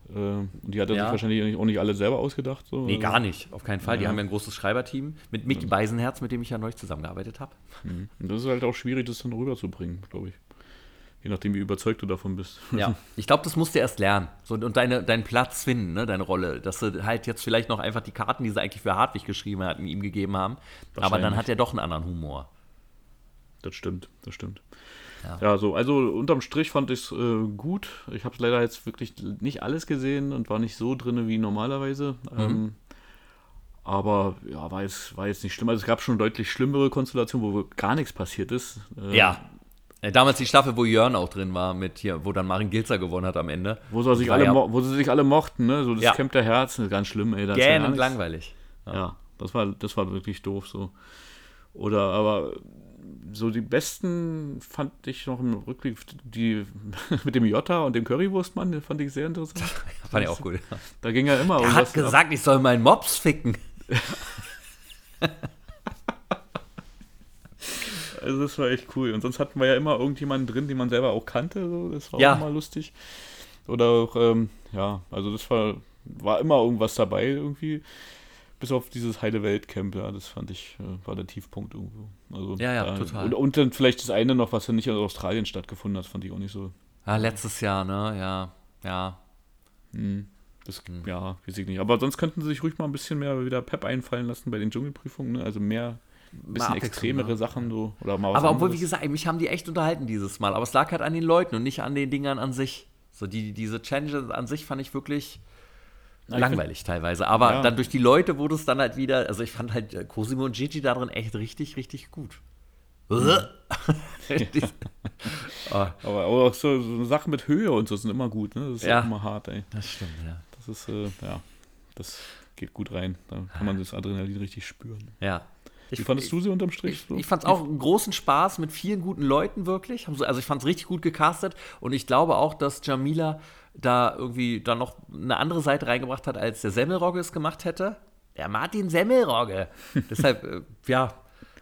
Äh, und die hat er ja. sich wahrscheinlich auch nicht alle selber ausgedacht. So. Nee, gar nicht. Auf keinen Fall. Ja. Die haben ja ein großes Schreiberteam mit Micky Beisenherz, mit dem ich ja neu zusammengearbeitet habe. Mhm. Und das ist halt auch schwierig, das dann rüberzubringen, glaube ich. Je nachdem, wie überzeugt du davon bist. Ja, ich glaube, das musst du erst lernen. So, und deine, deinen Platz finden, ne, deine Rolle. Dass du halt jetzt vielleicht noch einfach die Karten, die sie eigentlich für Hartwig geschrieben hatten, ihm gegeben haben. Aber dann hat er doch einen anderen Humor. Das stimmt, das stimmt. Ja. ja, so, also unterm Strich fand ich es äh, gut. Ich habe es leider jetzt wirklich nicht alles gesehen und war nicht so drin wie normalerweise. Mhm. Ähm, aber ja, war jetzt, war jetzt nicht schlimm. Also es gab schon deutlich schlimmere Konstellationen, wo gar nichts passiert ist. Äh, ja. Äh, damals die Staffel, wo Jörn auch drin war, mit hier, wo dann Marin Gilzer gewonnen hat am Ende. Wo sie, sich alle, ja, wo sie sich alle mochten, ne? So das ja. Camp der Herzen, ganz schlimm, ey. Gähn und langweilig. Ja. ja, das, war, das war wirklich doof so. Oder aber so die besten fand ich noch im Rückblick, die mit dem Jota und dem Currywurstmann, fand ich sehr interessant. fand ich auch gut. Da ging er immer. Er hat gesagt, ab. ich soll meinen Mops ficken. also das war echt cool. Und sonst hatten wir ja immer irgendjemanden drin, den man selber auch kannte. So. Das war ja. auch mal lustig. Oder auch, ähm, ja, also das war, war immer irgendwas dabei irgendwie. Bis auf dieses heile Weltcamp, ja, das fand ich, äh, war der Tiefpunkt irgendwo. Also, ja, ja, da, total. Und, und, dann vielleicht das eine noch, was ja nicht in Australien stattgefunden hat, fand ich auch nicht so. Ja, letztes Jahr, ne, ja, ja. Hm. Das, hm. Ja, weiß ich nicht. Aber sonst könnten sie sich ruhig mal ein bisschen mehr wieder Pep einfallen lassen bei den Dschungelprüfungen, ne? Also mehr, ein bisschen extremere ne? Sachen so. Oder mal aber obwohl, wie gesagt, mich haben die echt unterhalten dieses Mal. Aber es lag halt an den Leuten und nicht an den Dingern an sich. So, die, diese Challenges an sich fand ich wirklich langweilig find, teilweise. Aber ja. dann durch die Leute wurde es dann halt wieder, also ich fand halt äh, Cosimo und Gigi darin echt richtig, richtig gut. Mhm. Aber auch so, so, Sachen mit Höhe und so sind immer gut, ne? Das ist ja. auch immer hart, ey. Das stimmt, ja. Das ist, äh, ja, das geht gut rein. Da kann man das Adrenalin richtig spüren. Ja. Ich, Wie fandest du sie unterm Strich? Ich, so? ich fand es auch einen großen Spaß mit vielen guten Leuten wirklich. Also ich fand es richtig gut gecastet und ich glaube auch, dass Jamila da irgendwie dann noch eine andere Seite reingebracht hat, als der Semmelrogge es gemacht hätte. Der Martin Semmelrogge. deshalb, äh, ja,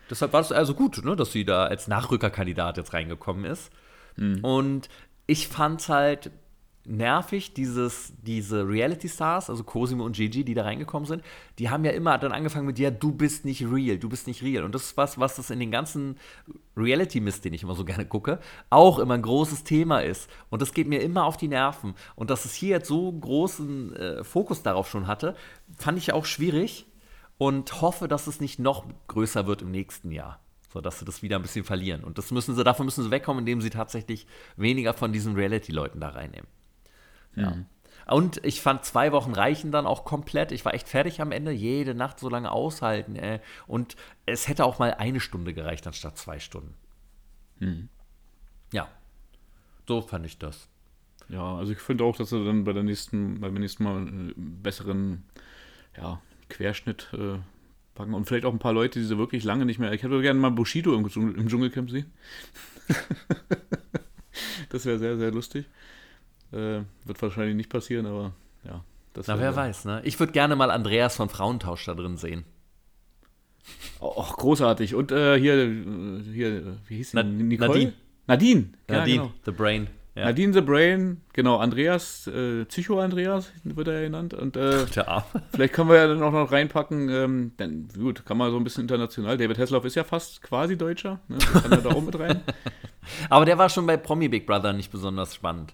deshalb war es also gut, ne, dass sie da als Nachrückerkandidat jetzt reingekommen ist. Mhm. Und ich fand es halt nervig, dieses, diese Reality-Stars, also Cosimo und Gigi, die da reingekommen sind, die haben ja immer dann angefangen mit, ja, du bist nicht real, du bist nicht real. Und das ist was, was das in den ganzen Reality-Mist, den ich immer so gerne gucke, auch immer ein großes Thema ist. Und das geht mir immer auf die Nerven. Und dass es hier jetzt so großen äh, Fokus darauf schon hatte, fand ich auch schwierig und hoffe, dass es nicht noch größer wird im nächsten Jahr so dass sie das wieder ein bisschen verlieren. Und das müssen sie, davon müssen sie wegkommen, indem sie tatsächlich weniger von diesen Reality-Leuten da reinnehmen. Ja. Mhm. Und ich fand, zwei Wochen reichen dann auch komplett. Ich war echt fertig am Ende, jede Nacht so lange aushalten. Äh. Und es hätte auch mal eine Stunde gereicht, anstatt zwei Stunden. Mhm. Ja, so fand ich das. Ja, also ich finde auch, dass sie dann bei der nächsten, beim nächsten Mal einen besseren ja, Querschnitt äh, packen. Und vielleicht auch ein paar Leute, die sie wirklich lange nicht mehr. Ich hätte gerne mal Bushido im, im Dschungelcamp sehen. das wäre sehr, sehr lustig. Äh, wird wahrscheinlich nicht passieren, aber ja. Na, wer weiß, ne? Ich würde gerne mal Andreas von Frauentausch da drin sehen. Och, großartig. Und äh, hier, hier, wie hieß die? Nicole? Nadine. Nadine, ja, Nadine, genau. The Brain. Ja. Nadine the Brain, genau, Andreas, äh, Psycho-Andreas wird er genannt. Und äh, vielleicht können wir ja dann auch noch reinpacken, ähm, denn gut, kann man so ein bisschen international. David Hasselhoff ist ja fast quasi Deutscher, ne? kann er da auch mit rein. Aber der war schon bei Promi Big Brother nicht besonders spannend.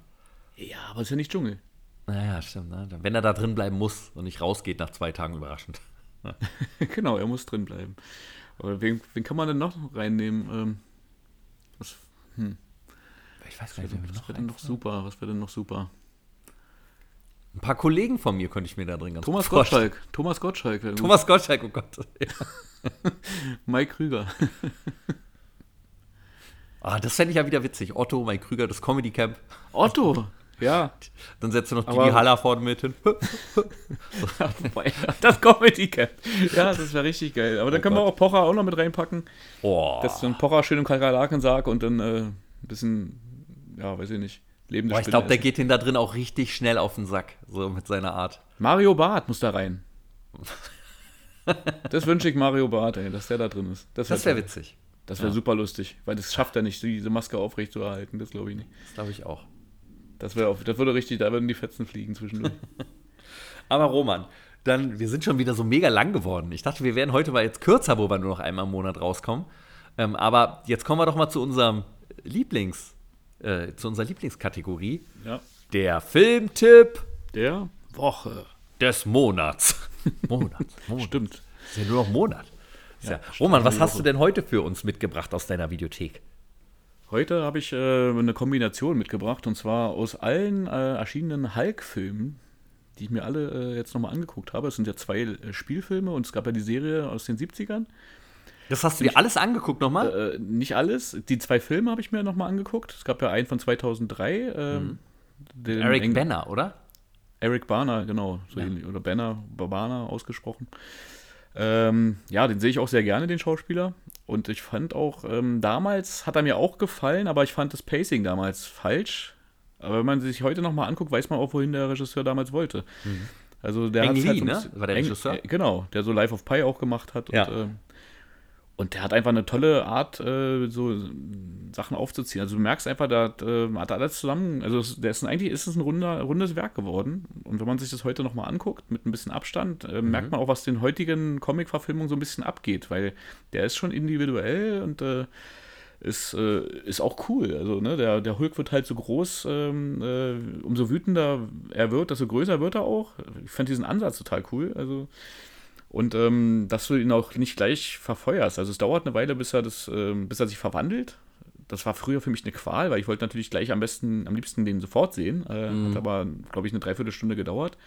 Ja, aber ist ja nicht Dschungel. Naja, stimmt. Ne? Wenn er da drin bleiben muss und nicht rausgeht nach zwei Tagen, überraschend. genau, er muss drin bleiben. Aber wen, wen kann man denn noch reinnehmen? Ähm, was, hm. Ich weiß gar nicht, was wäre denn noch super? Was wäre denn noch super? Ein paar Kollegen von mir könnte ich mir da drin ganz Thomas Gottschalk. Thomas Gottschalk. Thomas Gottschalk, oh Gott. Mike Krüger. Ah, das fände ich ja wieder witzig. Otto, Mike Krüger, das Comedy Camp. Otto, ja. Dann setzt du noch Didi Haller vorne mit hin. das Comedy Camp. Ja, das wäre richtig geil. Aber dann oh können Gott. wir auch Pocher auch noch mit reinpacken. Oh. Das ist so ein Pocher schön im Kakerlaken-Sarg und dann äh, ein bisschen, ja, weiß ich nicht, lebende Boah, Ich glaube, der geht ihn da drin auch richtig schnell auf den Sack, so mit seiner Art. Mario Barth muss da rein. das wünsche ich Mario Barth, ey, dass der da drin ist. Das wäre wär witzig. Das wäre ja. super lustig, weil das schafft er nicht, diese Maske aufrecht zu erhalten. Das glaube ich nicht. Das glaube ich auch. Das, wär das würde richtig, da würden die Fetzen fliegen zwischendurch. Aber Roman, dann, wir sind schon wieder so mega lang geworden. Ich dachte, wir wären heute mal jetzt kürzer, wo wir nur noch einmal im Monat rauskommen. Ähm, aber jetzt kommen wir doch mal zu unserem Lieblings, äh, zu unserer Lieblingskategorie. Ja. Der Filmtipp der Woche. Des Monats. Monats. Monat. Stimmt. Ist ja nur noch Monat. Ja, Roman, was hast du denn heute für uns mitgebracht aus deiner Videothek? Heute habe ich äh, eine Kombination mitgebracht und zwar aus allen äh, erschienenen Hulk-Filmen, die ich mir alle äh, jetzt nochmal angeguckt habe. Es sind ja zwei äh, Spielfilme und es gab ja die Serie aus den 70ern. Das hast du dir alles angeguckt nochmal? Äh, nicht alles. Die zwei Filme habe ich mir nochmal angeguckt. Es gab ja einen von 2003. Ähm, mhm. Eric Banner, oder? Eric Barner, genau. So ja. Oder Banner, Barner ausgesprochen. Ähm, ja, den sehe ich auch sehr gerne, den Schauspieler. Und ich fand auch, ähm, damals hat er mir auch gefallen, aber ich fand das Pacing damals falsch. Aber wenn man sich heute nochmal anguckt, weiß man auch, wohin der Regisseur damals wollte. Mhm. Also der Eng hat halt so ne? War der Regisseur? Eng, äh, genau, der so Life of Pi auch gemacht hat. Ja. Und, äh, und der hat einfach eine tolle Art, äh, so Sachen aufzuziehen. Also du merkst einfach, da hat, äh, hat alles zusammen, also der ist eigentlich ist es ein runder, rundes Werk geworden. Und wenn man sich das heute nochmal anguckt, mit ein bisschen Abstand, äh, mhm. merkt man auch, was den heutigen Comic-Verfilmungen so ein bisschen abgeht, weil der ist schon individuell und äh, ist, äh, ist auch cool. Also, ne, der, der Hulk wird halt so groß, ähm, äh, umso wütender er wird, desto größer wird er auch. Ich fand diesen Ansatz total cool. Also und ähm, dass du ihn auch nicht gleich verfeuerst. Also es dauert eine Weile, bis er, das, ähm, bis er sich verwandelt. Das war früher für mich eine Qual, weil ich wollte natürlich gleich am besten, am liebsten den sofort sehen. Äh, mhm. Hat aber, glaube ich, eine Dreiviertelstunde gedauert.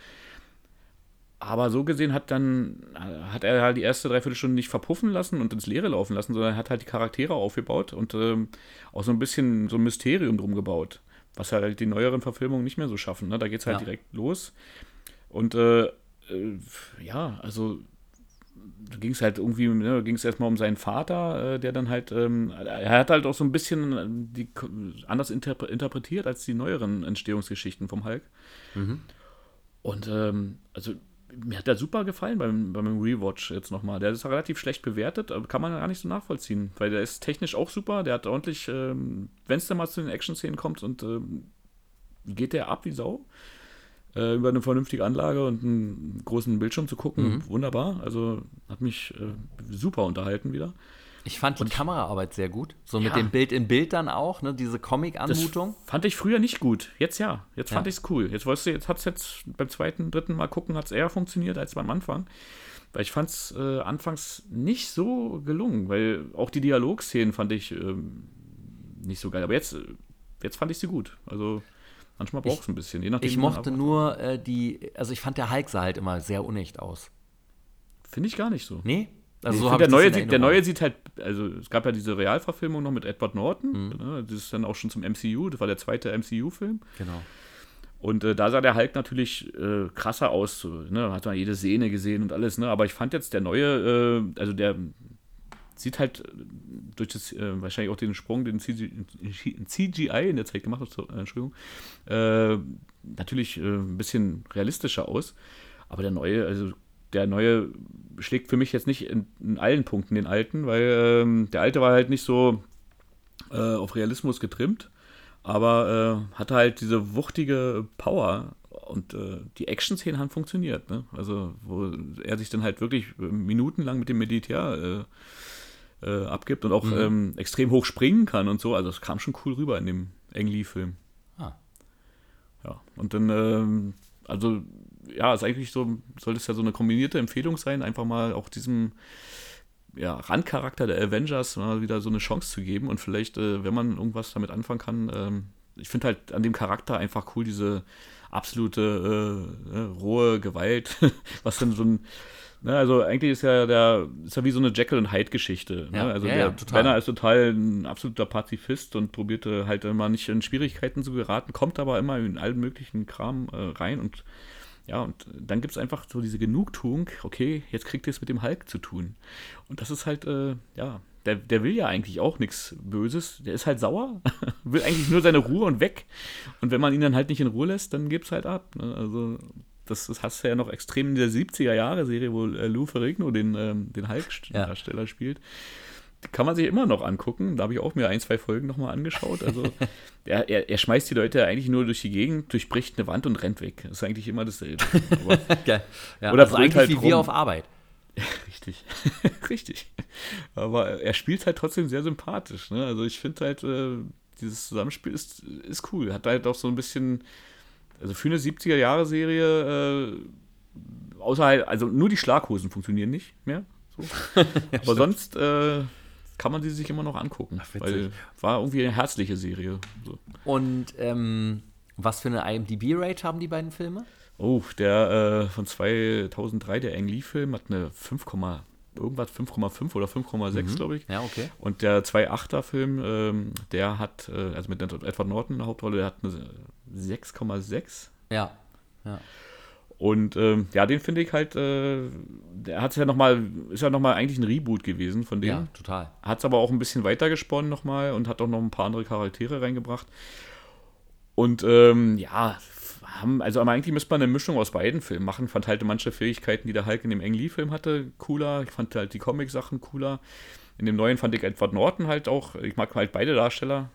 Aber so gesehen hat dann, hat er halt die erste Dreiviertelstunde nicht verpuffen lassen und ins Leere laufen lassen, sondern hat halt die Charaktere aufgebaut und ähm, auch so ein bisschen so ein Mysterium drum gebaut. Was halt die neueren Verfilmungen nicht mehr so schaffen. Ne? Da geht es halt ja. direkt los. Und äh, äh, ja, also ging es halt irgendwie, ne, ging es erstmal um seinen Vater, äh, der dann halt, ähm, er hat halt auch so ein bisschen äh, die, anders interpre interpretiert als die neueren Entstehungsgeschichten vom Hulk. Mhm. Und ähm, also mir hat der super gefallen beim, beim Rewatch jetzt nochmal. Der ist relativ schlecht bewertet, aber kann man gar nicht so nachvollziehen, weil der ist technisch auch super, der hat ordentlich, ähm, wenn es dann mal zu den Action-Szenen kommt und ähm, geht der ab wie Sau. Äh, über eine vernünftige Anlage und einen großen Bildschirm zu gucken, mhm. wunderbar. Also hat mich äh, super unterhalten wieder. Ich fand die und Kameraarbeit sehr gut. So mit dem Bild in Bild dann auch, ne? diese Comic-Anmutung. Fand ich früher nicht gut. Jetzt ja. Jetzt fand ja. ich es cool. Jetzt weißt du, jetzt hat es jetzt beim zweiten, dritten Mal gucken, hat es eher funktioniert als beim Anfang. Weil ich fand es äh, anfangs nicht so gelungen, weil auch die Dialogszenen fand ich ähm, nicht so geil. Aber jetzt, jetzt fand ich sie gut. Also manchmal braucht es ein bisschen. Je nachdem, ich mochte nur äh, die, also ich fand der Hulk sah halt immer sehr unecht aus. Finde ich gar nicht so. Nee? Also so der, neue sieht, der neue sieht halt, also es gab ja diese Realverfilmung noch mit Edward Norton, mhm. ne, das ist dann auch schon zum MCU, das war der zweite MCU-Film. Genau. Und äh, da sah der Hulk natürlich äh, krasser aus, so, ne? hat man jede Sehne gesehen und alles, ne? aber ich fand jetzt der neue, äh, also der sieht halt durch das, äh, wahrscheinlich auch den Sprung, den CGI in der Zeit gemacht hat, äh, Entschuldigung, äh, natürlich ein bisschen realistischer aus, aber der neue, also der neue schlägt für mich jetzt nicht in, in allen Punkten den alten, weil ähm, der alte war halt nicht so äh, auf Realismus getrimmt, aber äh, hatte halt diese wuchtige Power und äh, die Action-Szenen haben funktioniert. Ne? Also, wo er sich dann halt wirklich minutenlang mit dem Militär äh, äh, abgibt und auch mhm. ähm, extrem hoch springen kann und so. Also, es kam schon cool rüber in dem Ang Lee-Film. Ah. Ja, und dann, ähm, also ja, ist eigentlich so, soll es ja so eine kombinierte Empfehlung sein, einfach mal auch diesem ja, Randcharakter der Avengers mal wieder so eine Chance zu geben und vielleicht, äh, wenn man irgendwas damit anfangen kann, ähm, ich finde halt an dem Charakter einfach cool, diese absolute äh, äh, rohe Gewalt, was dann so ein Ne, also eigentlich ist ja der ist ja wie so eine Jekyll und Hyde Geschichte. Ne? also ja, der ja, Banner ist total ein absoluter Pazifist und probierte halt immer nicht in Schwierigkeiten zu geraten, kommt aber immer in allen möglichen Kram äh, rein und ja, und dann gibt es einfach so diese Genugtuung, okay, jetzt kriegt ihr es mit dem Hulk zu tun. Und das ist halt, äh, ja, der, der will ja eigentlich auch nichts Böses. Der ist halt sauer, will eigentlich nur seine Ruhe und weg. Und wenn man ihn dann halt nicht in Ruhe lässt, dann gibt es halt ab. Ne? Also, das, das, hast du ja noch extrem in der 70er-Jahre-Serie, wo äh, Lou Ferrigno den, ähm, den Hulk-Darsteller ja. spielt kann man sich immer noch angucken. Da habe ich auch mir ein, zwei Folgen nochmal angeschaut. Also er, er, er, schmeißt die Leute eigentlich nur durch die Gegend, durchbricht eine Wand und rennt weg. Das ist eigentlich immer dasselbe. Aber, ja, oder also eigentlich halt wie rum. wir auf Arbeit. richtig, richtig. Aber er spielt halt trotzdem sehr sympathisch. Ne? Also ich finde halt, äh, dieses Zusammenspiel ist, ist cool. Hat halt auch so ein bisschen, also für eine 70er-Jahre-Serie, äh, außer halt, also nur die Schlaghosen funktionieren nicht mehr. So. ja, Aber stimmt. sonst äh, kann man sie sich immer noch angucken. Ach, weil war irgendwie eine herzliche Serie. So. Und ähm, was für eine IMDb-Rate haben die beiden Filme? Oh, der äh, von 2003, der Ang Lee-Film, hat eine 5, irgendwas 5,5 oder 5,6, mhm. glaube ich. Ja, okay. Und der 2,8er-Film, ähm, der hat, äh, also mit Edward Norton in der Hauptrolle, der hat eine 6,6. Ja, ja. Und ähm, ja, den finde ich halt, äh, der hat ja nochmal, ist ja nochmal eigentlich ein Reboot gewesen von dem. Ja, total. Hat es aber auch ein bisschen weitergesponnen nochmal und hat auch noch ein paar andere Charaktere reingebracht. Und ähm, ja, haben, also eigentlich müsste man eine Mischung aus beiden Filmen machen. Fand halt manche Fähigkeiten, die der Hulk in dem Ang Lee-Film hatte, cooler. Ich fand halt die Comic-Sachen cooler. In dem neuen fand ich Edward Norton halt auch. Ich mag halt beide Darsteller.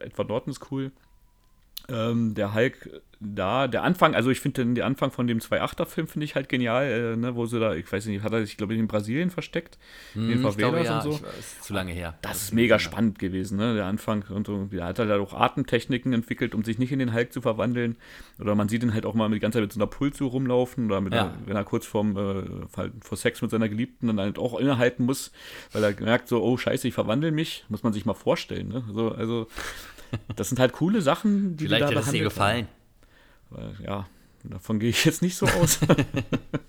Edward Norton ist cool. Ähm, der Hulk da, der Anfang, also ich finde den, Anfang von dem 2.8er-Film finde ich halt genial, äh, ne, wo sie da, ich weiß nicht, hat er sich, glaube ich, in Brasilien versteckt, in den hm, Favelas ja, und so. Ich, ist zu lange her. Das, das ist mega spannend gewesen, ne, der Anfang und so. Da hat er da auch Atemtechniken entwickelt, um sich nicht in den Hulk zu verwandeln. Oder man sieht ihn halt auch mal die ganze Zeit mit so einer Pulsu rumlaufen oder ja. einer, wenn er kurz vorm, äh, vor Sex mit seiner Geliebten dann halt auch innehalten muss, weil er merkt so, oh scheiße, ich verwandle mich, muss man sich mal vorstellen, ne, so, also das sind halt coole Sachen, die Vielleicht die da hat es dir gefallen. Weil, ja, davon gehe ich jetzt nicht so aus.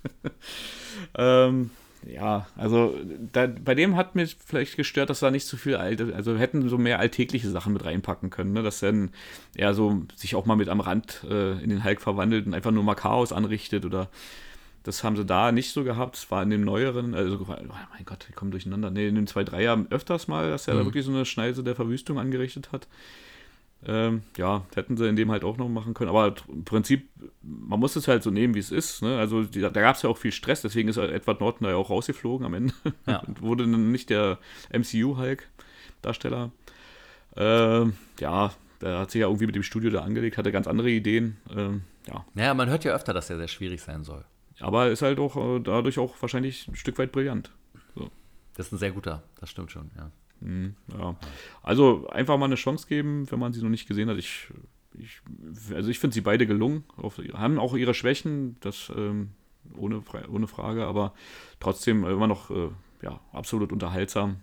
ähm, ja, also da, bei dem hat mir vielleicht gestört, dass da nicht so viel alte, also hätten so mehr alltägliche Sachen mit reinpacken können, ne? dass dann er so sich auch mal mit am Rand äh, in den Hulk verwandelt und einfach nur mal Chaos anrichtet oder das haben sie da nicht so gehabt. Es war in dem neueren, also oh mein Gott, ich komme durcheinander. Nee, in den zwei, drei Jahren öfters mal, dass er mhm. da wirklich so eine Schneise der Verwüstung angerichtet hat. Ähm, ja, hätten sie in dem halt auch noch machen können. Aber im Prinzip, man muss es halt so nehmen, wie es ist. Ne? Also die, da gab es ja auch viel Stress, deswegen ist Edward Norton da ja auch rausgeflogen am Ende. Ja. Und wurde dann nicht der MCU-Hulk-Darsteller. Ähm, ja, Da hat sich ja irgendwie mit dem Studio da angelegt, hatte ganz andere Ideen. Ähm, ja. Naja, man hört ja öfter, dass der sehr schwierig sein soll. Aber ist halt auch äh, dadurch auch wahrscheinlich ein Stück weit brillant. So. Das ist ein sehr guter, das stimmt schon, ja. Mhm, ja. Also einfach mal eine Chance geben, wenn man sie noch nicht gesehen hat. Ich, ich also ich finde sie beide gelungen. Auf, haben auch ihre Schwächen, das ähm, ohne, ohne Frage, aber trotzdem immer noch äh, ja, absolut unterhaltsam.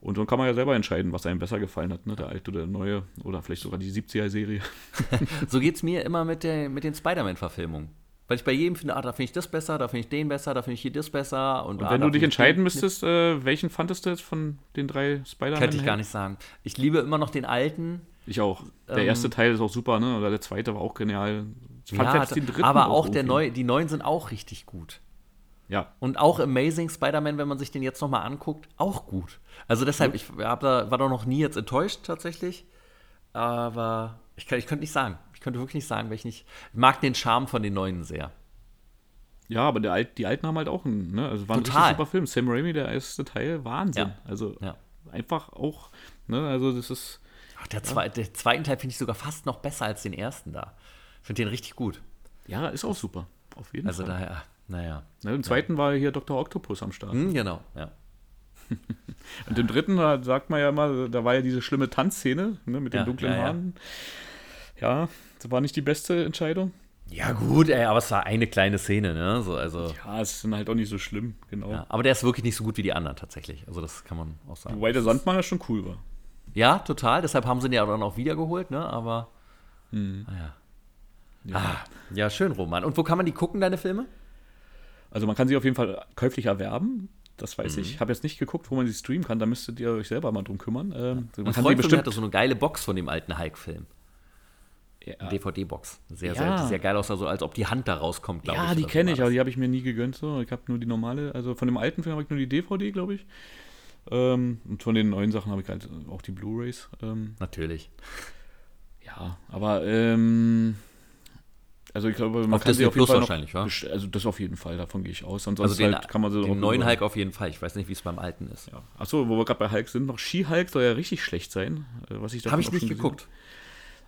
Und dann kann man ja selber entscheiden, was einem besser gefallen hat, ne? der alte oder der neue oder vielleicht sogar die 70er-Serie. so geht es mir immer mit, der, mit den Spider-Man-Verfilmungen. Weil ich bei jedem finde, ah, da finde ich das besser, da finde ich den besser, da finde ich hier das besser. Und, und ah, wenn du dich entscheiden müsstest, äh, welchen fandest du jetzt von den drei Spider-Man? Könnte ich gar nicht sagen. Ich liebe immer noch den alten. Ich auch. Der ähm, erste Teil ist auch super, ne? Oder der zweite war auch genial. Ich fand ja, den dritten aber auch, auch der neue, die neuen sind auch richtig gut. Ja. Und auch Amazing Spider-Man, wenn man sich den jetzt nochmal anguckt, auch gut. Also deshalb, ich da, war da noch nie jetzt enttäuscht tatsächlich. Aber ich, kann, ich könnte nicht sagen. Ich könnte wirklich nicht sagen, weil ich nicht. Ich mag den Charme von den neuen sehr. Ja, aber der Alt, die alten haben halt auch einen, ne? Also war ein Total. super Film. Sam Raimi, der erste Teil, Wahnsinn. Ja. Also ja. einfach auch, ne? Also das ist. Ach, der, zwei, der zweiten Teil finde ich sogar fast noch besser als den ersten da. Ich finde den richtig gut. Ja, ist auch super. Auf jeden also Fall. Also daher, naja. Ne, Im zweiten ja. war hier Dr. Octopus am Start. Hm, genau, ja. Und im dritten, da sagt man ja immer, da war ja diese schlimme Tanzszene ne, mit den ja, dunklen ja, Haaren. Ja, das war nicht die beste Entscheidung. Ja, gut, ey, aber es war eine kleine Szene, ne? So, also, ja, es ist halt auch nicht so schlimm, genau. Ja, aber der ist wirklich nicht so gut wie die anderen tatsächlich. Also, das kann man auch sagen. Wobei der Sandmann ja schon cool war. Ja, total. Deshalb haben sie ihn ja dann auch wiedergeholt, ne? Aber. Hm. Naja. Ja. Ah, ja, schön, Roman. Und wo kann man die gucken, deine Filme? Also, man kann sie auf jeden Fall käuflich erwerben. Das weiß mhm. ich. Ich habe jetzt nicht geguckt, wo man sie streamen kann. Da müsstet ihr euch selber mal drum kümmern. Ähm, man kann Freund bestimmt. hatte so eine geile Box von dem alten Hulk-Film. Ja. DVD-Box. Sehr, ja. sehr, sehr geil aus, also als ob die Hand da rauskommt, glaube ja, ich. Ja, die kenne ich, aber die habe ich mir nie gegönnt. So. Ich habe nur die normale, also von dem alten Film habe ich nur die DVD, glaube ich. Ähm, und von den neuen Sachen habe ich halt auch die Blu-Rays. Ähm, Natürlich. Ja, aber ähm, also ich glaube, man auf kann Disney auf jeden Plus Fall wahrscheinlich, wa? Also das auf jeden Fall, davon gehe ich aus. Ansonsten also den, halt kann man so den neuen Hulk auf jeden Fall. Ich weiß nicht, wie es beim alten ist. Ja. Achso, wo wir gerade bei Hulk sind, noch Ski-Hulk soll ja richtig schlecht sein. Äh, was ich Habe ich nicht geguckt.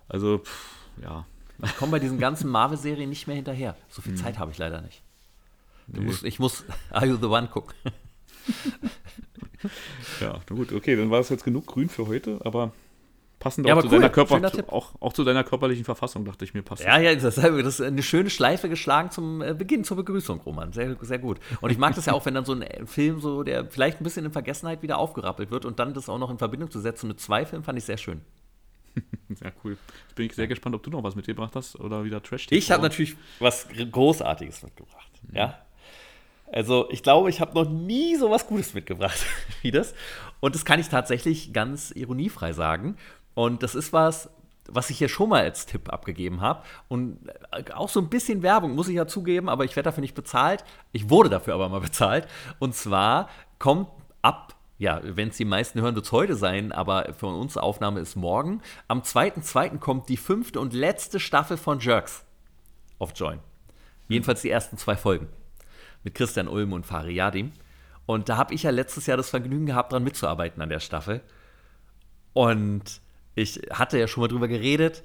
Also, pff, ja. Ich komme bei diesen ganzen Marvel-Serien nicht mehr hinterher. So viel hm. Zeit habe ich leider nicht. Nee. Musst, ich muss Are You the One gucken. ja, na gut, okay, dann war es jetzt genug grün für heute, aber passend ja, auch, zu cool. deiner Körper, auch, auch, zu deiner körperlichen Verfassung, dachte ich mir, passt. Ja, ja, das, das ist eine schöne Schleife geschlagen zum äh, Beginn, zur Begrüßung, Roman. Sehr, sehr gut. Und ich mag das ja auch, wenn dann so ein äh, Film so, der vielleicht ein bisschen in Vergessenheit wieder aufgerappelt wird und dann das auch noch in Verbindung zu setzen mit zwei Filmen, fand ich sehr schön. Sehr cool. Jetzt bin ich sehr gespannt, ob du noch was mitgebracht hast oder wieder trash -TV. Ich habe natürlich was Großartiges mitgebracht. Mhm. Ja. Also ich glaube, ich habe noch nie so was Gutes mitgebracht wie das. Und das kann ich tatsächlich ganz ironiefrei sagen. Und das ist was, was ich hier schon mal als Tipp abgegeben habe. Und äh, auch so ein bisschen Werbung, muss ich ja zugeben, aber ich werde dafür nicht bezahlt. Ich wurde dafür aber mal bezahlt. Und zwar kommt ab ja, wenn es die meisten hören, wird es heute sein, aber für uns Aufnahme ist morgen. Am 2.2. kommt die fünfte und letzte Staffel von Jerks auf Join. Jedenfalls die ersten zwei Folgen. Mit Christian Ulm und Fari Yadim. Und da habe ich ja letztes Jahr das Vergnügen gehabt, daran mitzuarbeiten an der Staffel. Und ich hatte ja schon mal drüber geredet.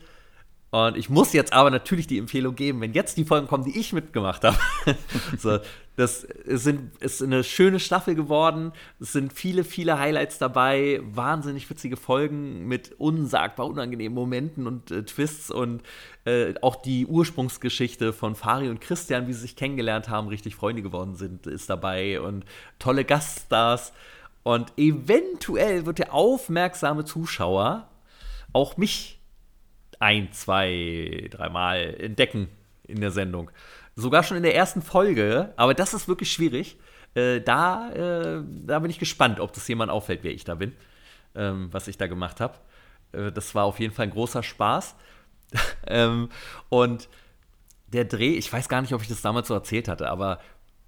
Und ich muss jetzt aber natürlich die Empfehlung geben, wenn jetzt die Folgen kommen, die ich mitgemacht habe. so, das sind, ist eine schöne Staffel geworden. Es sind viele, viele Highlights dabei. Wahnsinnig witzige Folgen mit unsagbar unangenehmen Momenten und äh, Twists und äh, auch die Ursprungsgeschichte von Fari und Christian, wie sie sich kennengelernt haben, richtig Freunde geworden sind, ist dabei und tolle Gaststars. Und eventuell wird der aufmerksame Zuschauer auch mich ein, zwei, dreimal entdecken in der Sendung. Sogar schon in der ersten Folge, aber das ist wirklich schwierig. Äh, da, äh, da bin ich gespannt, ob das jemand auffällt, wer ich da bin, ähm, was ich da gemacht habe. Äh, das war auf jeden Fall ein großer Spaß. ähm, und der Dreh, ich weiß gar nicht, ob ich das damals so erzählt hatte, aber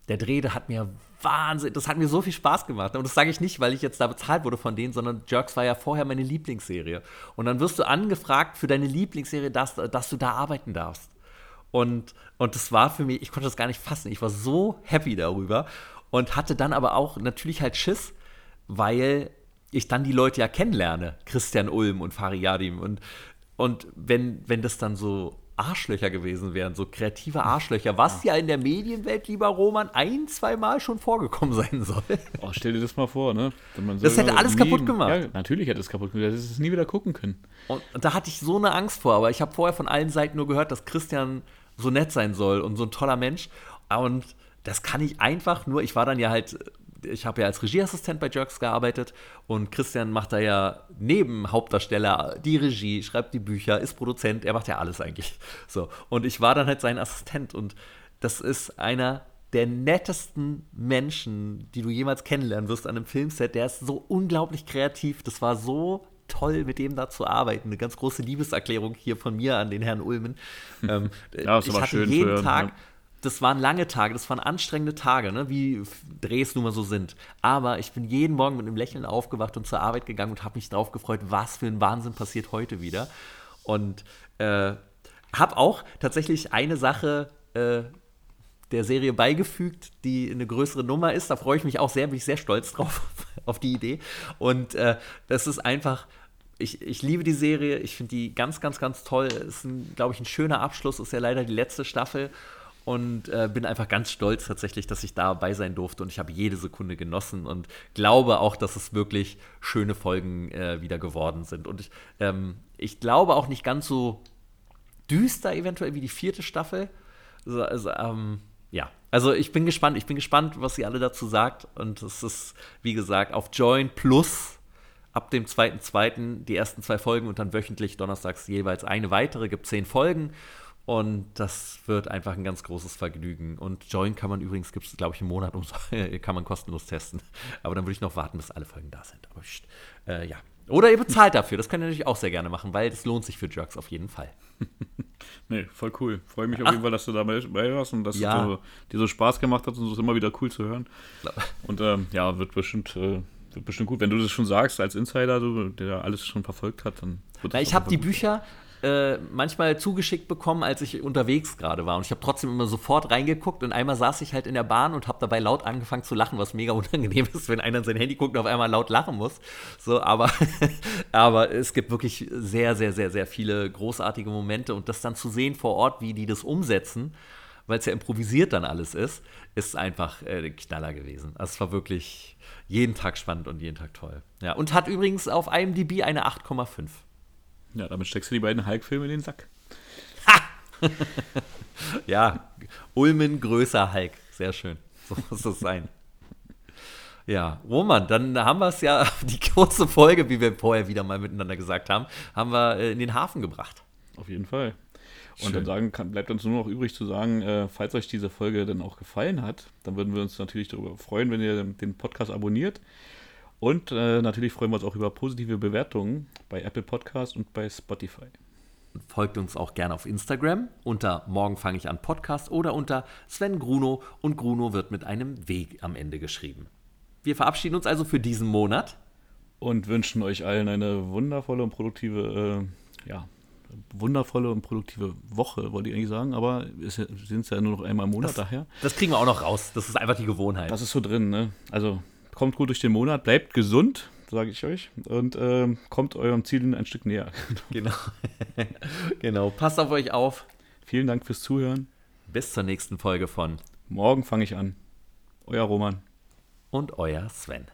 der Dreh, der hat mir Wahnsinn, das hat mir so viel Spaß gemacht. Und das sage ich nicht, weil ich jetzt da bezahlt wurde von denen, sondern Jerks war ja vorher meine Lieblingsserie. Und dann wirst du angefragt für deine Lieblingsserie, dass, dass du da arbeiten darfst. Und, und das war für mich, ich konnte das gar nicht fassen. Ich war so happy darüber und hatte dann aber auch natürlich halt Schiss, weil ich dann die Leute ja kennenlerne, Christian Ulm und Fariadim und und wenn, wenn das dann so Arschlöcher gewesen wären, so kreative Arschlöcher, was ja in der Medienwelt, lieber Roman, ein, zwei Mal schon vorgekommen sein soll. Oh, stell dir das mal vor, ne? das hätte alles nie, kaputt gemacht. Ja, natürlich hätte es kaputt gemacht, das es nie wieder gucken können. Und, und da hatte ich so eine Angst vor, aber ich habe vorher von allen Seiten nur gehört, dass Christian so nett sein soll und so ein toller Mensch. Und das kann ich einfach nur, ich war dann ja halt ich habe ja als Regieassistent bei Jerks gearbeitet und Christian macht da ja neben Hauptdarsteller die Regie, schreibt die Bücher, ist Produzent, er macht ja alles eigentlich. So. Und ich war dann halt sein Assistent und das ist einer der nettesten Menschen, die du jemals kennenlernen wirst an einem Filmset. Der ist so unglaublich kreativ. Das war so toll, mit dem da zu arbeiten. Eine ganz große Liebeserklärung hier von mir an den Herrn Ulmen. Ähm, ja, ich hatte jeden hören, Tag. Ja das waren lange Tage, das waren anstrengende Tage, ne, wie Drehs nun mal so sind. Aber ich bin jeden Morgen mit einem Lächeln aufgewacht und zur Arbeit gegangen und habe mich darauf gefreut, was für ein Wahnsinn passiert heute wieder. Und äh, habe auch tatsächlich eine Sache äh, der Serie beigefügt, die eine größere Nummer ist. Da freue ich mich auch sehr, bin ich sehr stolz drauf, auf die Idee. Und äh, das ist einfach ich, ich, liebe die Serie, ich finde die ganz, ganz, ganz toll. Ist, glaube ich, ein schöner Abschluss, ist ja leider die letzte Staffel und äh, bin einfach ganz stolz tatsächlich, dass ich dabei sein durfte und ich habe jede Sekunde genossen und glaube auch, dass es wirklich schöne Folgen äh, wieder geworden sind. Und ich, ähm, ich, glaube auch nicht ganz so düster eventuell wie die vierte Staffel. Also, also ähm, ja, also ich bin gespannt. Ich bin gespannt, was ihr alle dazu sagt. Und es ist, wie gesagt, auf Join Plus ab dem 2.2. die ersten zwei Folgen und dann wöchentlich donnerstags jeweils eine weitere. Gibt zehn Folgen. Und das wird einfach ein ganz großes Vergnügen. Und Join kann man übrigens, gibt es glaube ich im Monat, kann man kostenlos testen. Aber dann würde ich noch warten, bis alle Folgen da sind. Aber äh, ja. Oder ihr bezahlt dafür. Das könnt ihr natürlich auch sehr gerne machen, weil es lohnt sich für Jerks auf jeden Fall. nee, voll cool. Freue mich auf Ach. jeden Fall, dass du dabei warst und dass ja. es dir so Spaß gemacht hat und es ist immer wieder cool zu hören. Und ähm, ja, wird bestimmt. Äh, wird bestimmt gut. Wenn du das schon sagst als Insider, du, der alles schon verfolgt hat, dann wird Na, Ich habe die Bücher, äh, manchmal zugeschickt bekommen, als ich unterwegs gerade war. Und ich habe trotzdem immer sofort reingeguckt und einmal saß ich halt in der Bahn und habe dabei laut angefangen zu lachen, was mega unangenehm ist, wenn einer in sein Handy guckt und auf einmal laut lachen muss. So, aber, aber es gibt wirklich sehr, sehr, sehr, sehr viele großartige Momente und das dann zu sehen vor Ort, wie die das umsetzen, weil es ja improvisiert dann alles ist, ist einfach äh, Knaller gewesen. Also es war wirklich jeden Tag spannend und jeden Tag toll. Ja, und hat übrigens auf IMDb eine 8,5. Ja, damit steckst du die beiden Hulk-Filme in den Sack. Ha! ja, Ulmen größer Hulk. Sehr schön. So muss es sein. Ja, Roman, dann haben wir es ja, die kurze Folge, wie wir vorher wieder mal miteinander gesagt haben, haben wir äh, in den Hafen gebracht. Auf jeden Fall. Und Schön. dann sagen, kann, bleibt uns nur noch übrig zu sagen, äh, falls euch diese Folge dann auch gefallen hat, dann würden wir uns natürlich darüber freuen, wenn ihr den Podcast abonniert und äh, natürlich freuen wir uns auch über positive Bewertungen bei Apple Podcast und bei Spotify. Folgt uns auch gerne auf Instagram unter Morgen fange ich an Podcast oder unter Sven Gruno und Gruno wird mit einem Weg am Ende geschrieben. Wir verabschieden uns also für diesen Monat. Und wünschen euch allen eine wundervolle und produktive, äh, ja, wundervolle und produktive Woche, wollte ich eigentlich sagen, aber es sind ja nur noch einmal im Monat das, daher. Das kriegen wir auch noch raus. Das ist einfach die Gewohnheit. Das ist so drin, ne? Also kommt gut durch den Monat, bleibt gesund, sage ich euch, und ähm, kommt eurem Ziel ein Stück näher. Genau. genau. Passt auf euch auf. Vielen Dank fürs Zuhören. Bis zur nächsten Folge von Morgen fange ich an. Euer Roman. Und euer Sven.